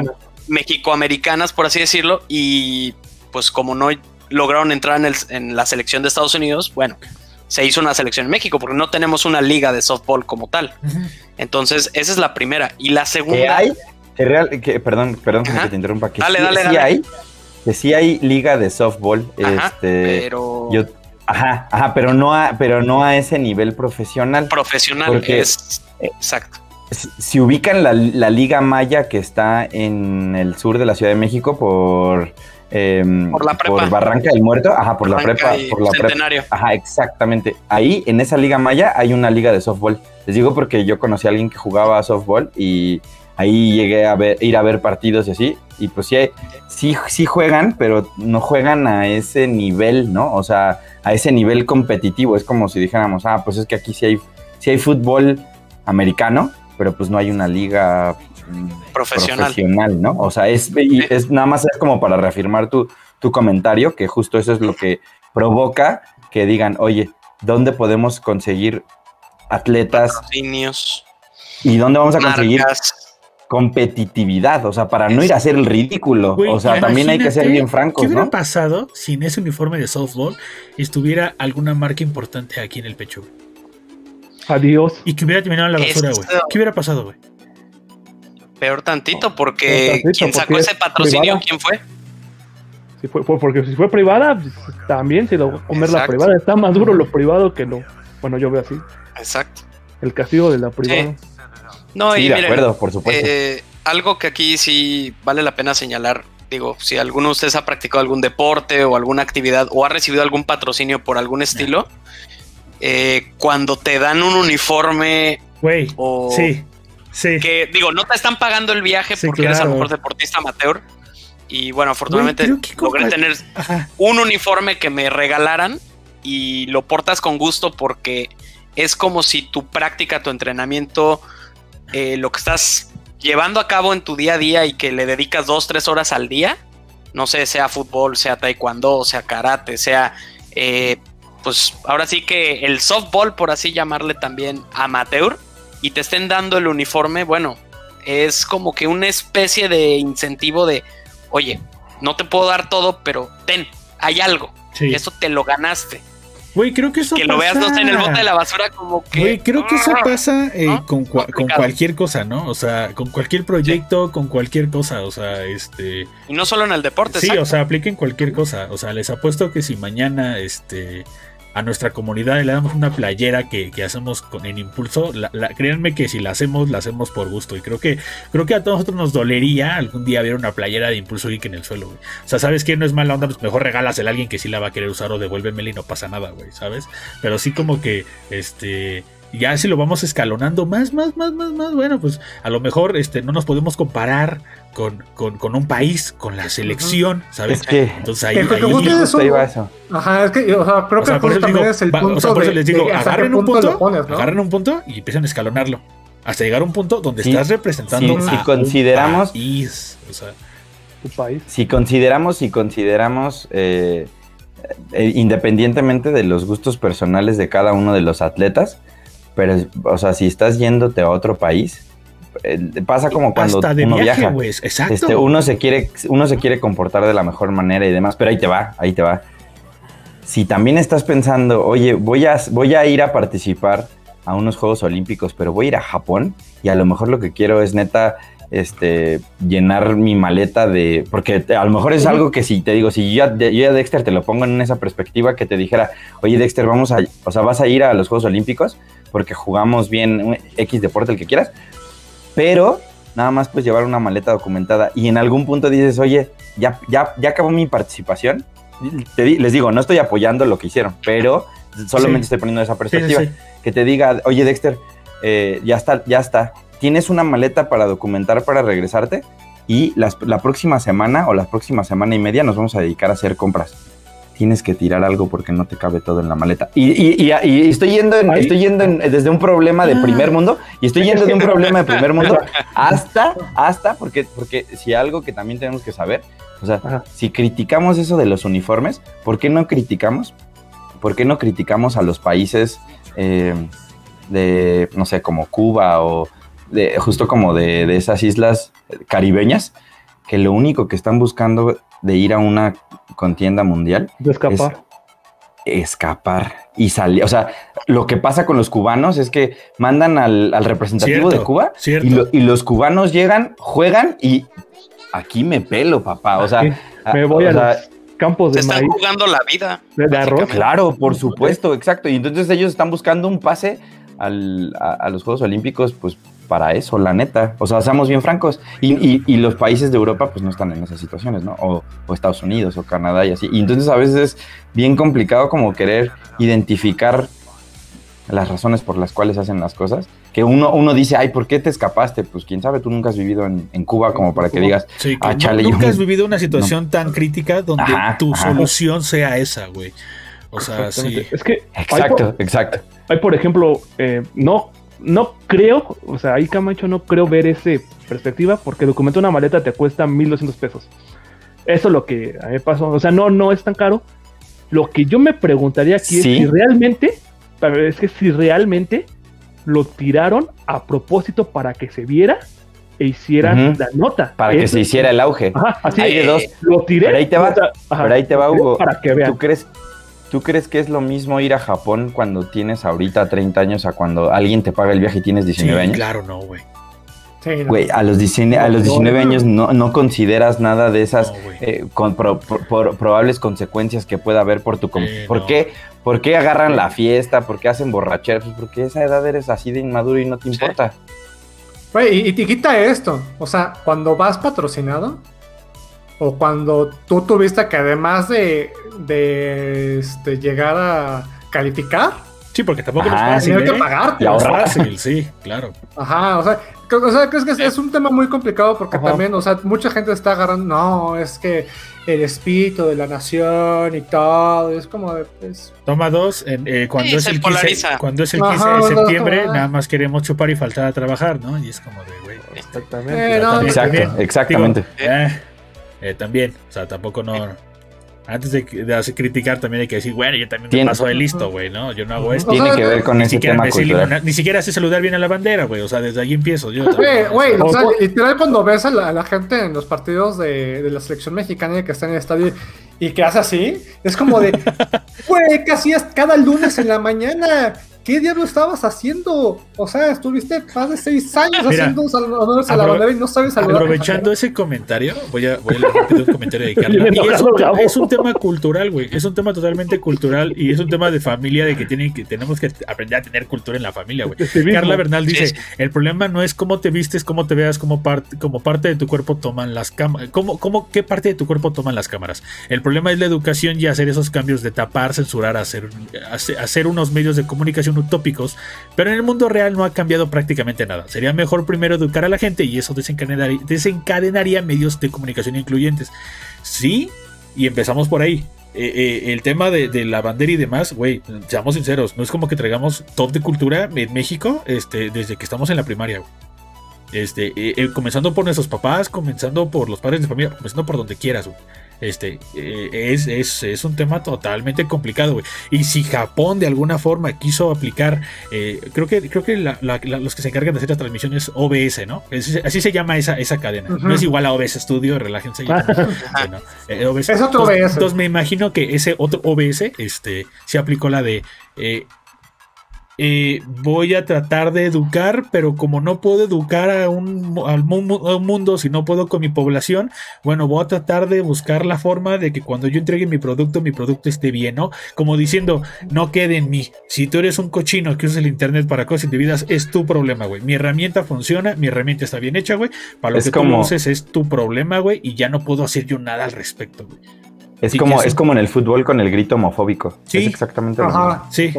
mexicoamericanas, por así decirlo, y pues como no lograron entrar en, la selección de Estados Unidos, bueno, se hizo una selección en México, porque no tenemos una liga de softball como tal. Entonces, esa es la primera. Y la segunda... ¿Qué hay? Que real, que, perdón, perdón que te interrumpa. Que dale, sí, dale, sí hay, que sí hay liga de softball. este, pero... Yo, ajá, ajá, pero no a, pero no a ese nivel profesional. Profesional, porque, es... Exacto si ubican la, Liga Maya que está en el sur de la Ciudad de México por, em, por, la prepa. por Barranca del Muerto, ajá, por la prepa, por la Centenario. ajá, exactamente. Ahí, en esa Liga Maya, hay una liga de softball. Les digo porque yo conocí a alguien que jugaba a softball y ahí llegué a ver, ir a ver partidos y así. Y pues sí, sí, sí juegan, pero no juegan a ese nivel, ¿no? O sea, a ese nivel competitivo. Es como si dijéramos, ah, pues es que aquí sí hay, sí hay fútbol americano, pero pues no hay una liga mm, profesional, ¿no? O sea, es, es nada más es como para reafirmar tu, tu comentario, que justo eso es lo que provoca que digan, oye, ¿dónde podemos conseguir atletas? ¿Y dónde vamos a conseguir competitividad? O sea, para no ir a hacer el ridículo. o sea, también hay que ser bien francos, ¿Qué hubiera ¿no? pasado si en ese uniforme de softball estuviera alguna marca importante aquí en el pecho? Adiós. Y que hubiera terminado en la basura, güey. ¿Qué hubiera pasado, güey? Peor tantito, porque quien sacó ese patrocinio, ¿quién fue? Si fue, porque si fue privada, pues, también se lo va a comer la privada. Está más duro lo privado que lo. Bueno, yo veo así. Exacto. El castigo de la privada. No, y de acuerdo, por supuesto. Eh, algo que aquí sí vale la pena señalar. Digo, si alguno de ustedes ha practicado algún deporte o alguna actividad o ha recibido algún patrocinio por algún estilo, eh, cuando te dan un uniforme. Güey. Sí. Sí. Que digo, no te están pagando el viaje porque eres a lo mejor deportista amateur. Y bueno, afortunadamente logré tener un uniforme que me regalaran y lo portas con gusto porque es como si tu práctica, tu entrenamiento, eh, lo que estás llevando a cabo en tu día a día y que le dedicas dos, tres horas al día, no sé, sea fútbol, sea taekwondo, sea karate, sea eh, pues ahora sí que el softball, por así llamarle también amateur, y te estén dando el uniforme, bueno, es como que una especie de incentivo de, oye, no te puedo dar todo, pero ten, hay algo. Sí. Eso te lo ganaste. Güey, creo que eso que lo veas en el bote de la basura como que... Güey, creo que eso ¡ah! pasa eh, con, con, cualquier cosa, ¿no? O sea, con cualquier proyecto, con cualquier cosa, o sea, este... Y no solo en el deporte. Sí, o sea, apliquen cualquier cosa. O sea, les apuesto que si mañana, este a nuestra comunidad le damos una playera que, hacemos con el impulso, créanme que si la hacemos, la hacemos por gusto. Y creo que, creo que a todos nosotros nos dolería algún día ver una playera de impulso geek en el suelo, güey. O sea, ¿sabes qué? No es mala onda, pues mejor regálasela a alguien que sí la va a querer usar o devuélvemela y no pasa nada, güey, ¿sabes? Pero sí como que, este ya si lo vamos escalonando más, más, más, más, más, bueno, pues a lo mejor este, no nos podemos comparar con, con, un país, con la selección, ¿sabes? Es que, Entonces ahí, eso. Ajá, es que, o sea, creo que por eso es el punto o sea, por eso les digo, agarren un punto, agarren un punto y empiezan a escalonarlo. Hasta llegar a un punto donde estás representando si consideramos, país, o sea, país. Si consideramos, si consideramos eh, eh, independientemente de los gustos personales de cada uno de los atletas, pero, o sea, si estás yéndote a otro país, eh, pasa como cuando uno viaja. Este, uno, se quiere, uno se quiere comportar de la mejor manera y demás, pero ahí te va, ahí te va. Si también estás pensando, oye, voy a, voy a ir a participar a unos Juegos Olímpicos, pero voy a ir a Japón y a lo mejor lo que quiero es neta este, llenar mi maleta de, porque a lo mejor es algo que si te digo, si yo, yo ya Dexter te lo pongo en esa perspectiva que te dijera, oye Dexter, vamos a, o sea, vas a ir a los Juegos Olímpicos porque jugamos bien X deporte, el que quieras, pero nada más pues llevar una maleta documentada y en algún punto dices, oye, ya, ya, ya acabó mi participación, les digo, no estoy apoyando lo que hicieron, pero solamente estoy poniendo esa perspectiva, que te diga, oye Dexter, eh, ya está, ya está, tienes una maleta para documentar para regresarte y la próxima semana o la próxima semana y media nos vamos a dedicar a hacer compras. Tienes que tirar algo porque no te cabe todo en la maleta. Y, estoy yendo, estoy yendo desde un problema de primer mundo y estoy yendo de un problema de primer mundo hasta, hasta, porque, porque si algo que también tenemos que saber, o sea, si criticamos eso de los uniformes, ¿por qué no criticamos? ¿Por qué no criticamos a los países eh, de, no sé, como Cuba o justo como de, esas islas caribeñas, que lo único que están buscando de ir a una contienda mundial de escapar. es escapar y salir. O sea, lo que pasa con los cubanos es que mandan al, representativo de Cuba y, los cubanos llegan, juegan y aquí me pelo, papá. O sea, me voy a los campos de están jugando la vida. De arroz. Claro, por supuesto, exacto. Y entonces ellos están buscando un pase al, a, los Juegos Olímpicos, pues para eso, la neta. O sea, seamos bien francos. Y, y, los países de Europa, pues no están en esas situaciones, ¿no? O, Estados Unidos o Canadá y así. Y entonces a veces es bien complicado como querer identificar las razones por las cuales hacen las cosas. Que uno, uno dice, ay, ¿por qué te escapaste? Pues quién sabe, tú nunca has vivido en, Cuba como para que digas, sí, ah, chale, Nunca has vivido una situación tan crítica donde tu solución sea esa, güey. O sea, sí. Es que. Exacto, exacto. Hay, por ejemplo, eh, no no creo, o sea, ahí Camacho no creo ver esa perspectiva porque documentar una maleta te cuesta 1200 pesos. Eso es lo que a mí pasó. O sea, no, no es tan caro. Lo que yo me preguntaría aquí es si realmente, es que si realmente lo tiraron a propósito para que se viera e hicieran la nota. Para que se hiciera el auge. Ajá, así Hay de dos. Lo tiré. Pero ahí te va, pero ahí te va Hugo. Para que vean. ¿Tú crees, ¿Tú crees que es lo mismo ir a Japón cuando tienes ahorita 30 años a cuando alguien te paga el viaje y tienes 19 años? Claro, no, güey. Güey, a los 19, a los 19 años no, no, consideras nada de esas eh, con probables consecuencias que pueda haber por tu... ¿Por, qué, ¿Por qué agarran la fiesta? ¿Por qué hacen borracheras? Pues porque a esa edad eres así de inmaduro y no te importa. Güey, y, te quita esto. O sea, cuando vas patrocinado, o cuando tú tuviste que además de, de este, llegar a calificar. Sí, porque tampoco es fácil. Tener que pagarte. Es fácil, sí, claro. Ajá, o sea, o sea creo que es, un tema muy complicado porque también, o sea, mucha gente está agarrando, no, es que el espíritu de la nación y todo, es como de, pues... Toma dos, eh, cuando, es el 15, cuando es el 15 de septiembre, nada más queremos chupar y faltar a trabajar, ¿no? Y es como de, güey, exactamente. Eh, Exacto, exactamente. Eh, también, o sea, tampoco no. Antes de, de, hacer criticar, también hay que decir, bueno, yo también me paso de listo, güey, ¿no? Yo no hago esto. Tiene que ver con ese tema cultural. Ni siquiera sé saludar bien a la bandera, güey. O sea, desde ahí empiezo. Yo güey, güey, o sea, literal cuando ves a la, gente en los partidos de, de, la selección mexicana que está en el estadio y que hace así, es como de, güey, ¿qué hacías cada lunes en la mañana? ¿Qué diablo estabas haciendo? O sea, estuviste más de seis años haciendo honores a la bandera y no sabes saludar. Aprovechando ese comentario, voy a, voy a leer un comentario de Carla. es, un, tema cultural, güey. Es un tema totalmente cultural y es un tema de familia de que, tienen, que tenemos que aprender a tener cultura en la familia, güey. Carla Bernal dice: el problema no es cómo te vistes, cómo te veas, cómo parte, como parte de tu cuerpo toman las cámaras. Cómo, cómo, ¿Qué parte de tu cuerpo toman las cámaras? El problema es la educación y hacer esos cambios de tapar, censurar, hacer, hacer unos medios de comunicación utópicos, pero en el mundo real no ha cambiado prácticamente nada. Sería mejor primero educar a la gente y eso desencadenaría, medios de comunicación incluyentes. Sí, y empezamos por ahí. Eh, eh, el tema de, la bandera y demás, güey, seamos sinceros, no es como que traigamos top de cultura en México este, desde que estamos en la primaria. Este, eh, comenzando por nuestros papás, comenzando por los padres de familia, comenzando por donde quieras. Este, eh, es, es, un tema totalmente complicado, Y si Japón de alguna forma quiso aplicar, eh, creo que, creo que los que se encargan de hacer las transmisiones OBS, ¿no? así se llama esa, esa cadena. No es igual a OBS Studio, relájense. Eh, es otro OBS. Entonces me imagino que ese otro OBS este, se aplicó la de eh, voy a tratar de educar, pero como no puedo educar a un, al mundo si no puedo con mi población, bueno, voy a tratar de buscar la forma de que cuando yo entregue mi producto, mi producto esté bien, ¿no? Como diciendo, no quede en mí. Si tú eres un cochino que usas el internet para cosas indebidas, es tu problema, güey. Mi herramienta funciona, mi herramienta está bien hecha, güey. Para lo que tú uses es tu problema, güey, y ya no puedo hacer yo nada al respecto, güey. Es como, es como en el fútbol con el grito homofóbico. Sí. Es exactamente lo mismo. Sí.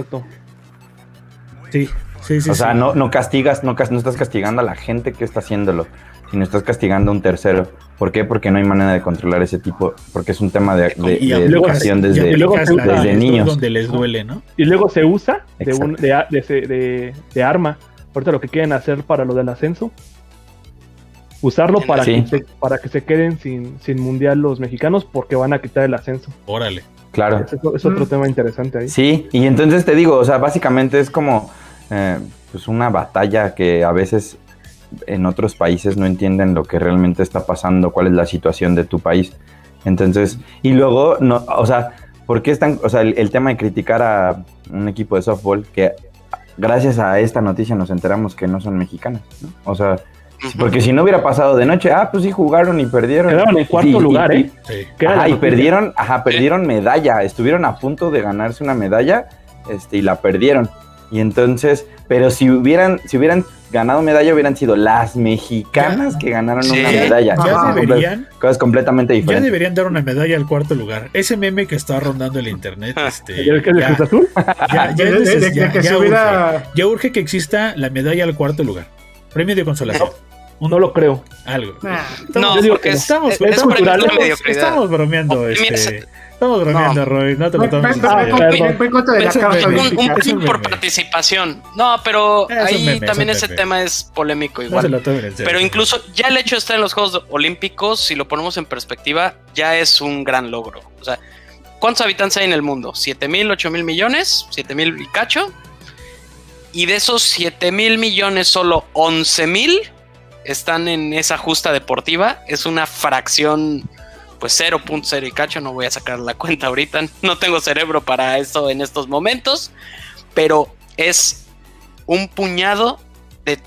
Sí, sí, sí. O sea, No, no castigas, no, no estás castigando a la gente que está haciéndolo, sino estás castigando a un tercero. ¿Por qué? Porque no hay manera de controlar ese tipo, porque es un tema de, educación desde, desde niños. Donde les duele, ¿no? Y luego se usa de, un, de, de, arma. Ahorita lo que quieren hacer para lo del ascenso, usarlo para, que, se, para que se queden sin, sin mundial los mexicanos porque van a quitar el ascenso. Órale. Claro. Es, otro tema interesante ahí. Sí, y entonces te digo, o sea, básicamente es como eh, pues una batalla que a veces en otros países no entienden lo que realmente está pasando, cuál es la situación de tu país. Entonces, y luego, no, o sea, ¿por qué están, o sea, el, tema de criticar a un equipo de softball que gracias a esta noticia nos enteramos que no son mexicanos, ¿no? O sea, porque si no hubiera pasado de noche, ah, pues sí jugaron y perdieron. Quedaron en cuarto lugar, ¿eh? Ajá, y perdieron, ajá, perdieron medalla. Estuvieron a punto de ganarse una medalla, este, y la perdieron. Y entonces, pero si hubieran, si hubieran ganado medalla, hubieran sido las mexicanas que ganaron una medalla. Ya deberían. Cosas completamente diferentes. Ya deberían dar una medalla al cuarto lugar. Ese meme que está rondando el internet. Este, ¿El que ya, Azul? Ya, ya, ya urge que exista la medalla al cuarto lugar. Premio de consolación. No lo creo. Algo. no, porque estamos, estamos, estamos, bromeando. Este, estamos bromeando, Roy. No te lo tomes Un por participación. No, pero ahí también ese tema es polémico igual. Pero incluso ya el hecho de estar en los Juegos Olímpicos, si lo ponemos en perspectiva, ya es un gran logro. O sea, ¿cuántos habitantes hay en el mundo? ¿7 mil, 8 mil millones? ¿7 mil y cacho? Y de esos 7 mil millones, solo 11 mil están en esa justa deportiva. Es una fracción, pues 0.0 y cacho. No voy a sacar la cuenta ahorita. No tengo cerebro para eso en estos momentos. Pero es un puñado de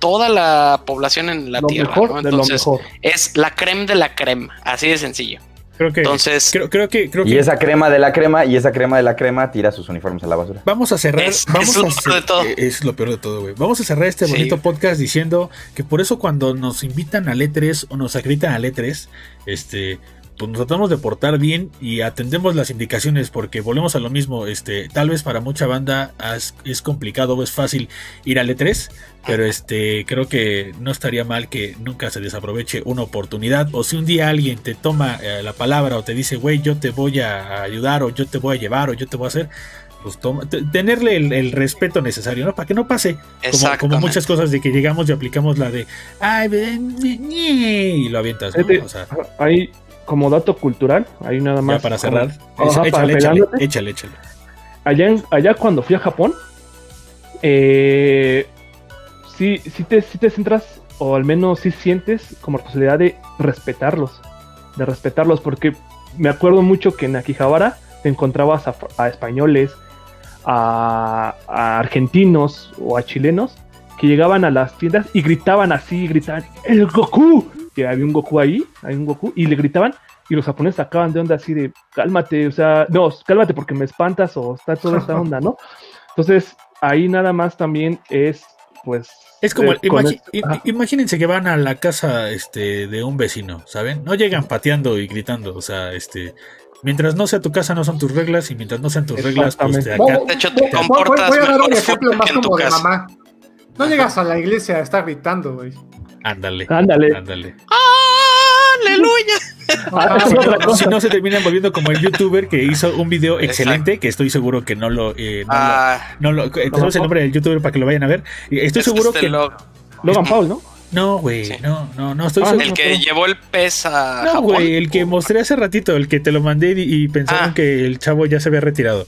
toda la población en la Tierra. Entonces, es la creme de la creme. Así de sencillo. Creo que, Entonces, creo, que, creo y esa crema de la crema y esa crema de la crema tira sus uniformes a la basura. Vamos a cerrar. Es, vamos lo peor de todo. Eh, es lo peor de todo, güey. Vamos a cerrar este bonito podcast diciendo que por eso cuando nos invitan a Letres o nos acreditan a Letres, este, pues nos tratamos de portar bien y atendemos las indicaciones porque volvemos a lo mismo, este, tal vez para mucha banda es, complicado o es fácil ir al E3, pero este, creo que no estaría mal que nunca se desaproveche una oportunidad o si un día alguien te toma eh, la palabra o te dice, güey, yo te voy a ayudar o yo te voy a llevar o yo te voy a hacer, pues tenerle el, respeto necesario, ¿no? Para que no pase como, como, muchas cosas de que llegamos y aplicamos la de, ay, y lo avientas, ¿no? O sea, hay como dato cultural, ahí nada más. para cerrar. échale, échale, échale, Allá, allá cuando fui a Japón, eh, sí, sí, te, sí te centras, o al menos sí sientes como posibilidad de respetarlos. De respetarlos, porque me acuerdo mucho que en Akihabara te encontrabas a, españoles, a, a, argentinos o a chilenos que llegaban a las tiendas y gritaban así, gritaban, ¡El Goku! Que había un Goku ahí, hay un Goku, y le gritaban, y los japoneses sacaban de onda así de, cálmate, o sea, no, cálmate porque me espantas o está toda esta onda, ¿no? Entonces, ahí nada más también es, pues... Es como, eh, imagínense que van a la casa este, de un vecino, ¿saben? No llegan pateando y gritando, o sea, este, mientras no sea tu casa no son tus reglas y mientras no sean tus reglas pues de acá de hecho te comportas voy, a dar un ejemplo más como de mamá. No llegas a la iglesia a estar gritando güey Ándale. Ándale. Ándale. ¡Aleluya! Ah, si no se terminan volviendo como el youtuber que hizo un video excelente, que estoy seguro que no lo. Eh, no, ah, lo, no eh, el nombre del youtuber para que lo vayan a ver. Estoy seguro que. Logan Paul, ¿no? No, güey, no, no, no estoy ah, El que llevó el pez a. No, güey, el que mostré hace ratito, el que te lo mandé y, pensaron ah. que el chavo ya se había retirado.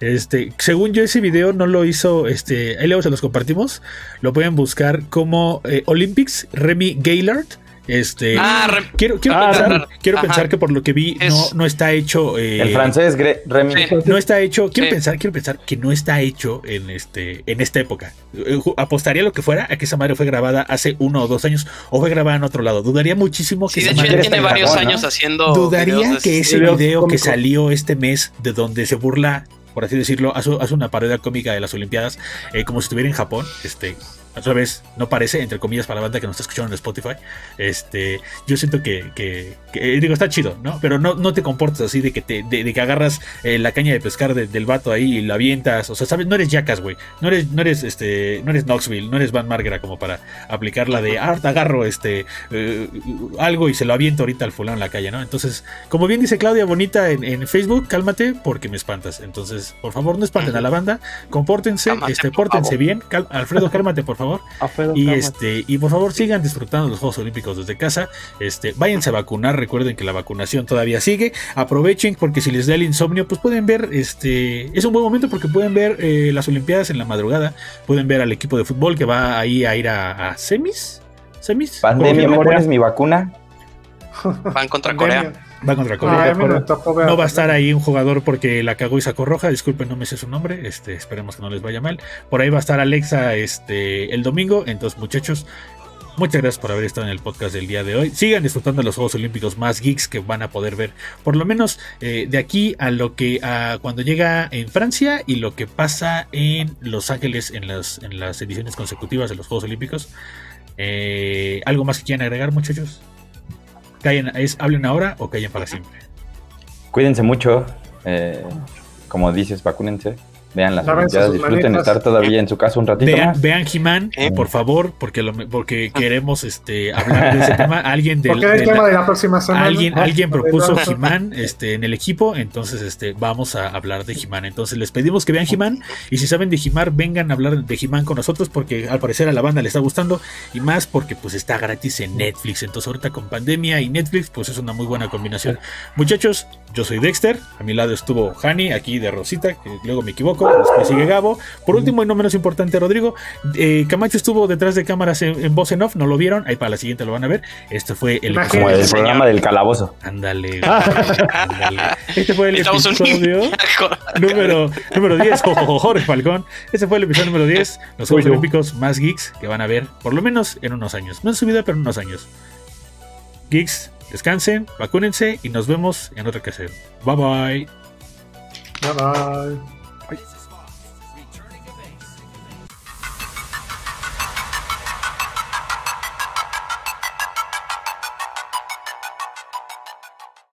Este, según yo ese video no lo hizo, este, ahí luego se los compartimos, lo pueden buscar como eh, Olympics Remy Gaylord Este, Ah, quiero quiero Ah, pensar, quiero Ajá. pensar que por lo que vi Es- no, no está hecho. eh, El francés, Gre- Remy. Sí. No está hecho. Quiero Sí. pensar, quiero pensar que no está hecho en este, en esta época. Eh, Apostaría lo que fuera a que esa madre fue grabada hace uno o dos años o fue grabada en otro lado. Dudaría muchísimo que Sí, de esa hecho, madre tiene en varios años haciendo. Dudaría de que ese- video que salió este mes, de donde se burla, por así decirlo, hace, una parodia cómica de las Olimpiadas, eh, como si estuviera en Japón, este, otra vez, no parece, entre comillas, para la banda que nos está escuchando en Spotify, este, yo siento que, que- que, eh, digo, está chido, ¿no? Pero no, no te comportas así de que te, de, de que agarras eh, la caña de pescar de- del vato ahí y la avientas, o sea, sabes, no eres Jackass, güey, no eres, no eres, este, no eres Knoxville, no eres Van Margera como para aplicar la de, ah, te agarro, este, eh, algo y se lo aviento ahorita al fulano en la calle, ¿no? Entonces, como bien dice Claudia Bonita en, en Facebook, cálmate porque me espantas. Entonces, por favor, no espanten a la banda, compórtense, Cálmate, este, pórtense bien. Cal- Alfredo, cálmate, por favor. Y este, y por favor, sigan disfrutando los Juegos Olímpicos desde casa. Este, váyanse a vacunar, recuerden que la vacunación todavía sigue. Aprovechen porque si les da el insomnio, pues pueden ver, este, es un buen momento porque pueden ver eh, las Olimpiadas en la madrugada, pueden ver al equipo de fútbol que va ahí a ir a, a semis. ¿Semis? Pandemia, ¿me pones mi vacuna? Van contra Pandemia. Corea. Va contra Corea. No va a estar ahí un jugador porque la cagó y sacó roja. Disculpen, no me sé su nombre. Este, esperemos que no les vaya mal. Por ahí va a estar Alexa este, el domingo. Entonces, muchachos, muchas gracias por haber estado en el podcast del día de hoy. Sigan disfrutando de los Juegos Olímpicos más geeks que van a poder ver. Por lo menos eh, de aquí a lo que a cuando llega en Francia y lo que pasa en Los Ángeles en las, en las ediciones consecutivas de los Juegos Olímpicos. Eh, ¿Algo más que quieran agregar, muchachos? Callen, es, ¿Hablen ahora o callen para siempre? Cuídense mucho. eh, como dices, vacúnense. Vean las Olimpiadas, sus disfruten estar todavía en su casa un ratito Vean, más. vean He-Man, Eh. por favor, porque, lo, porque queremos este, hablar de ese tema. Alguien del, Porque era el de la- tema de la próxima semana. alguien, Ah, alguien propuso. He-Man este, en el equipo, entonces este, vamos a hablar de He-Man. Entonces les pedimos que vean He-Man y si saben de He-Man, vengan a hablar de He-Man con nosotros porque al parecer a la banda le está gustando y más porque pues está gratis en Netflix. Entonces ahorita con pandemia y Netflix pues es una muy buena combinación. Muchachos, yo soy Dexter, a mi lado estuvo Hani, aquí de Rosita, que luego me equivoco, después sigue Gabo. Por último y no menos importante, Rodrigo, eh, Camacho estuvo detrás de cámaras en, en voz en off, no lo vieron, ahí para la siguiente lo van a ver. Este fue el. Como el señor. programa del calabozo. Ándale, ándale. Este fue el episodio número, número 10. Jojojo, Jorge Falcón. Este fue el episodio número 10. Los Juegos. Olímpicos más geeks que van a ver, por lo menos en unos años. No en su vida, pero en unos años. Geeks, descansen, vacúnense y nos vemos en otra ocasión. Bye bye. Bye bye.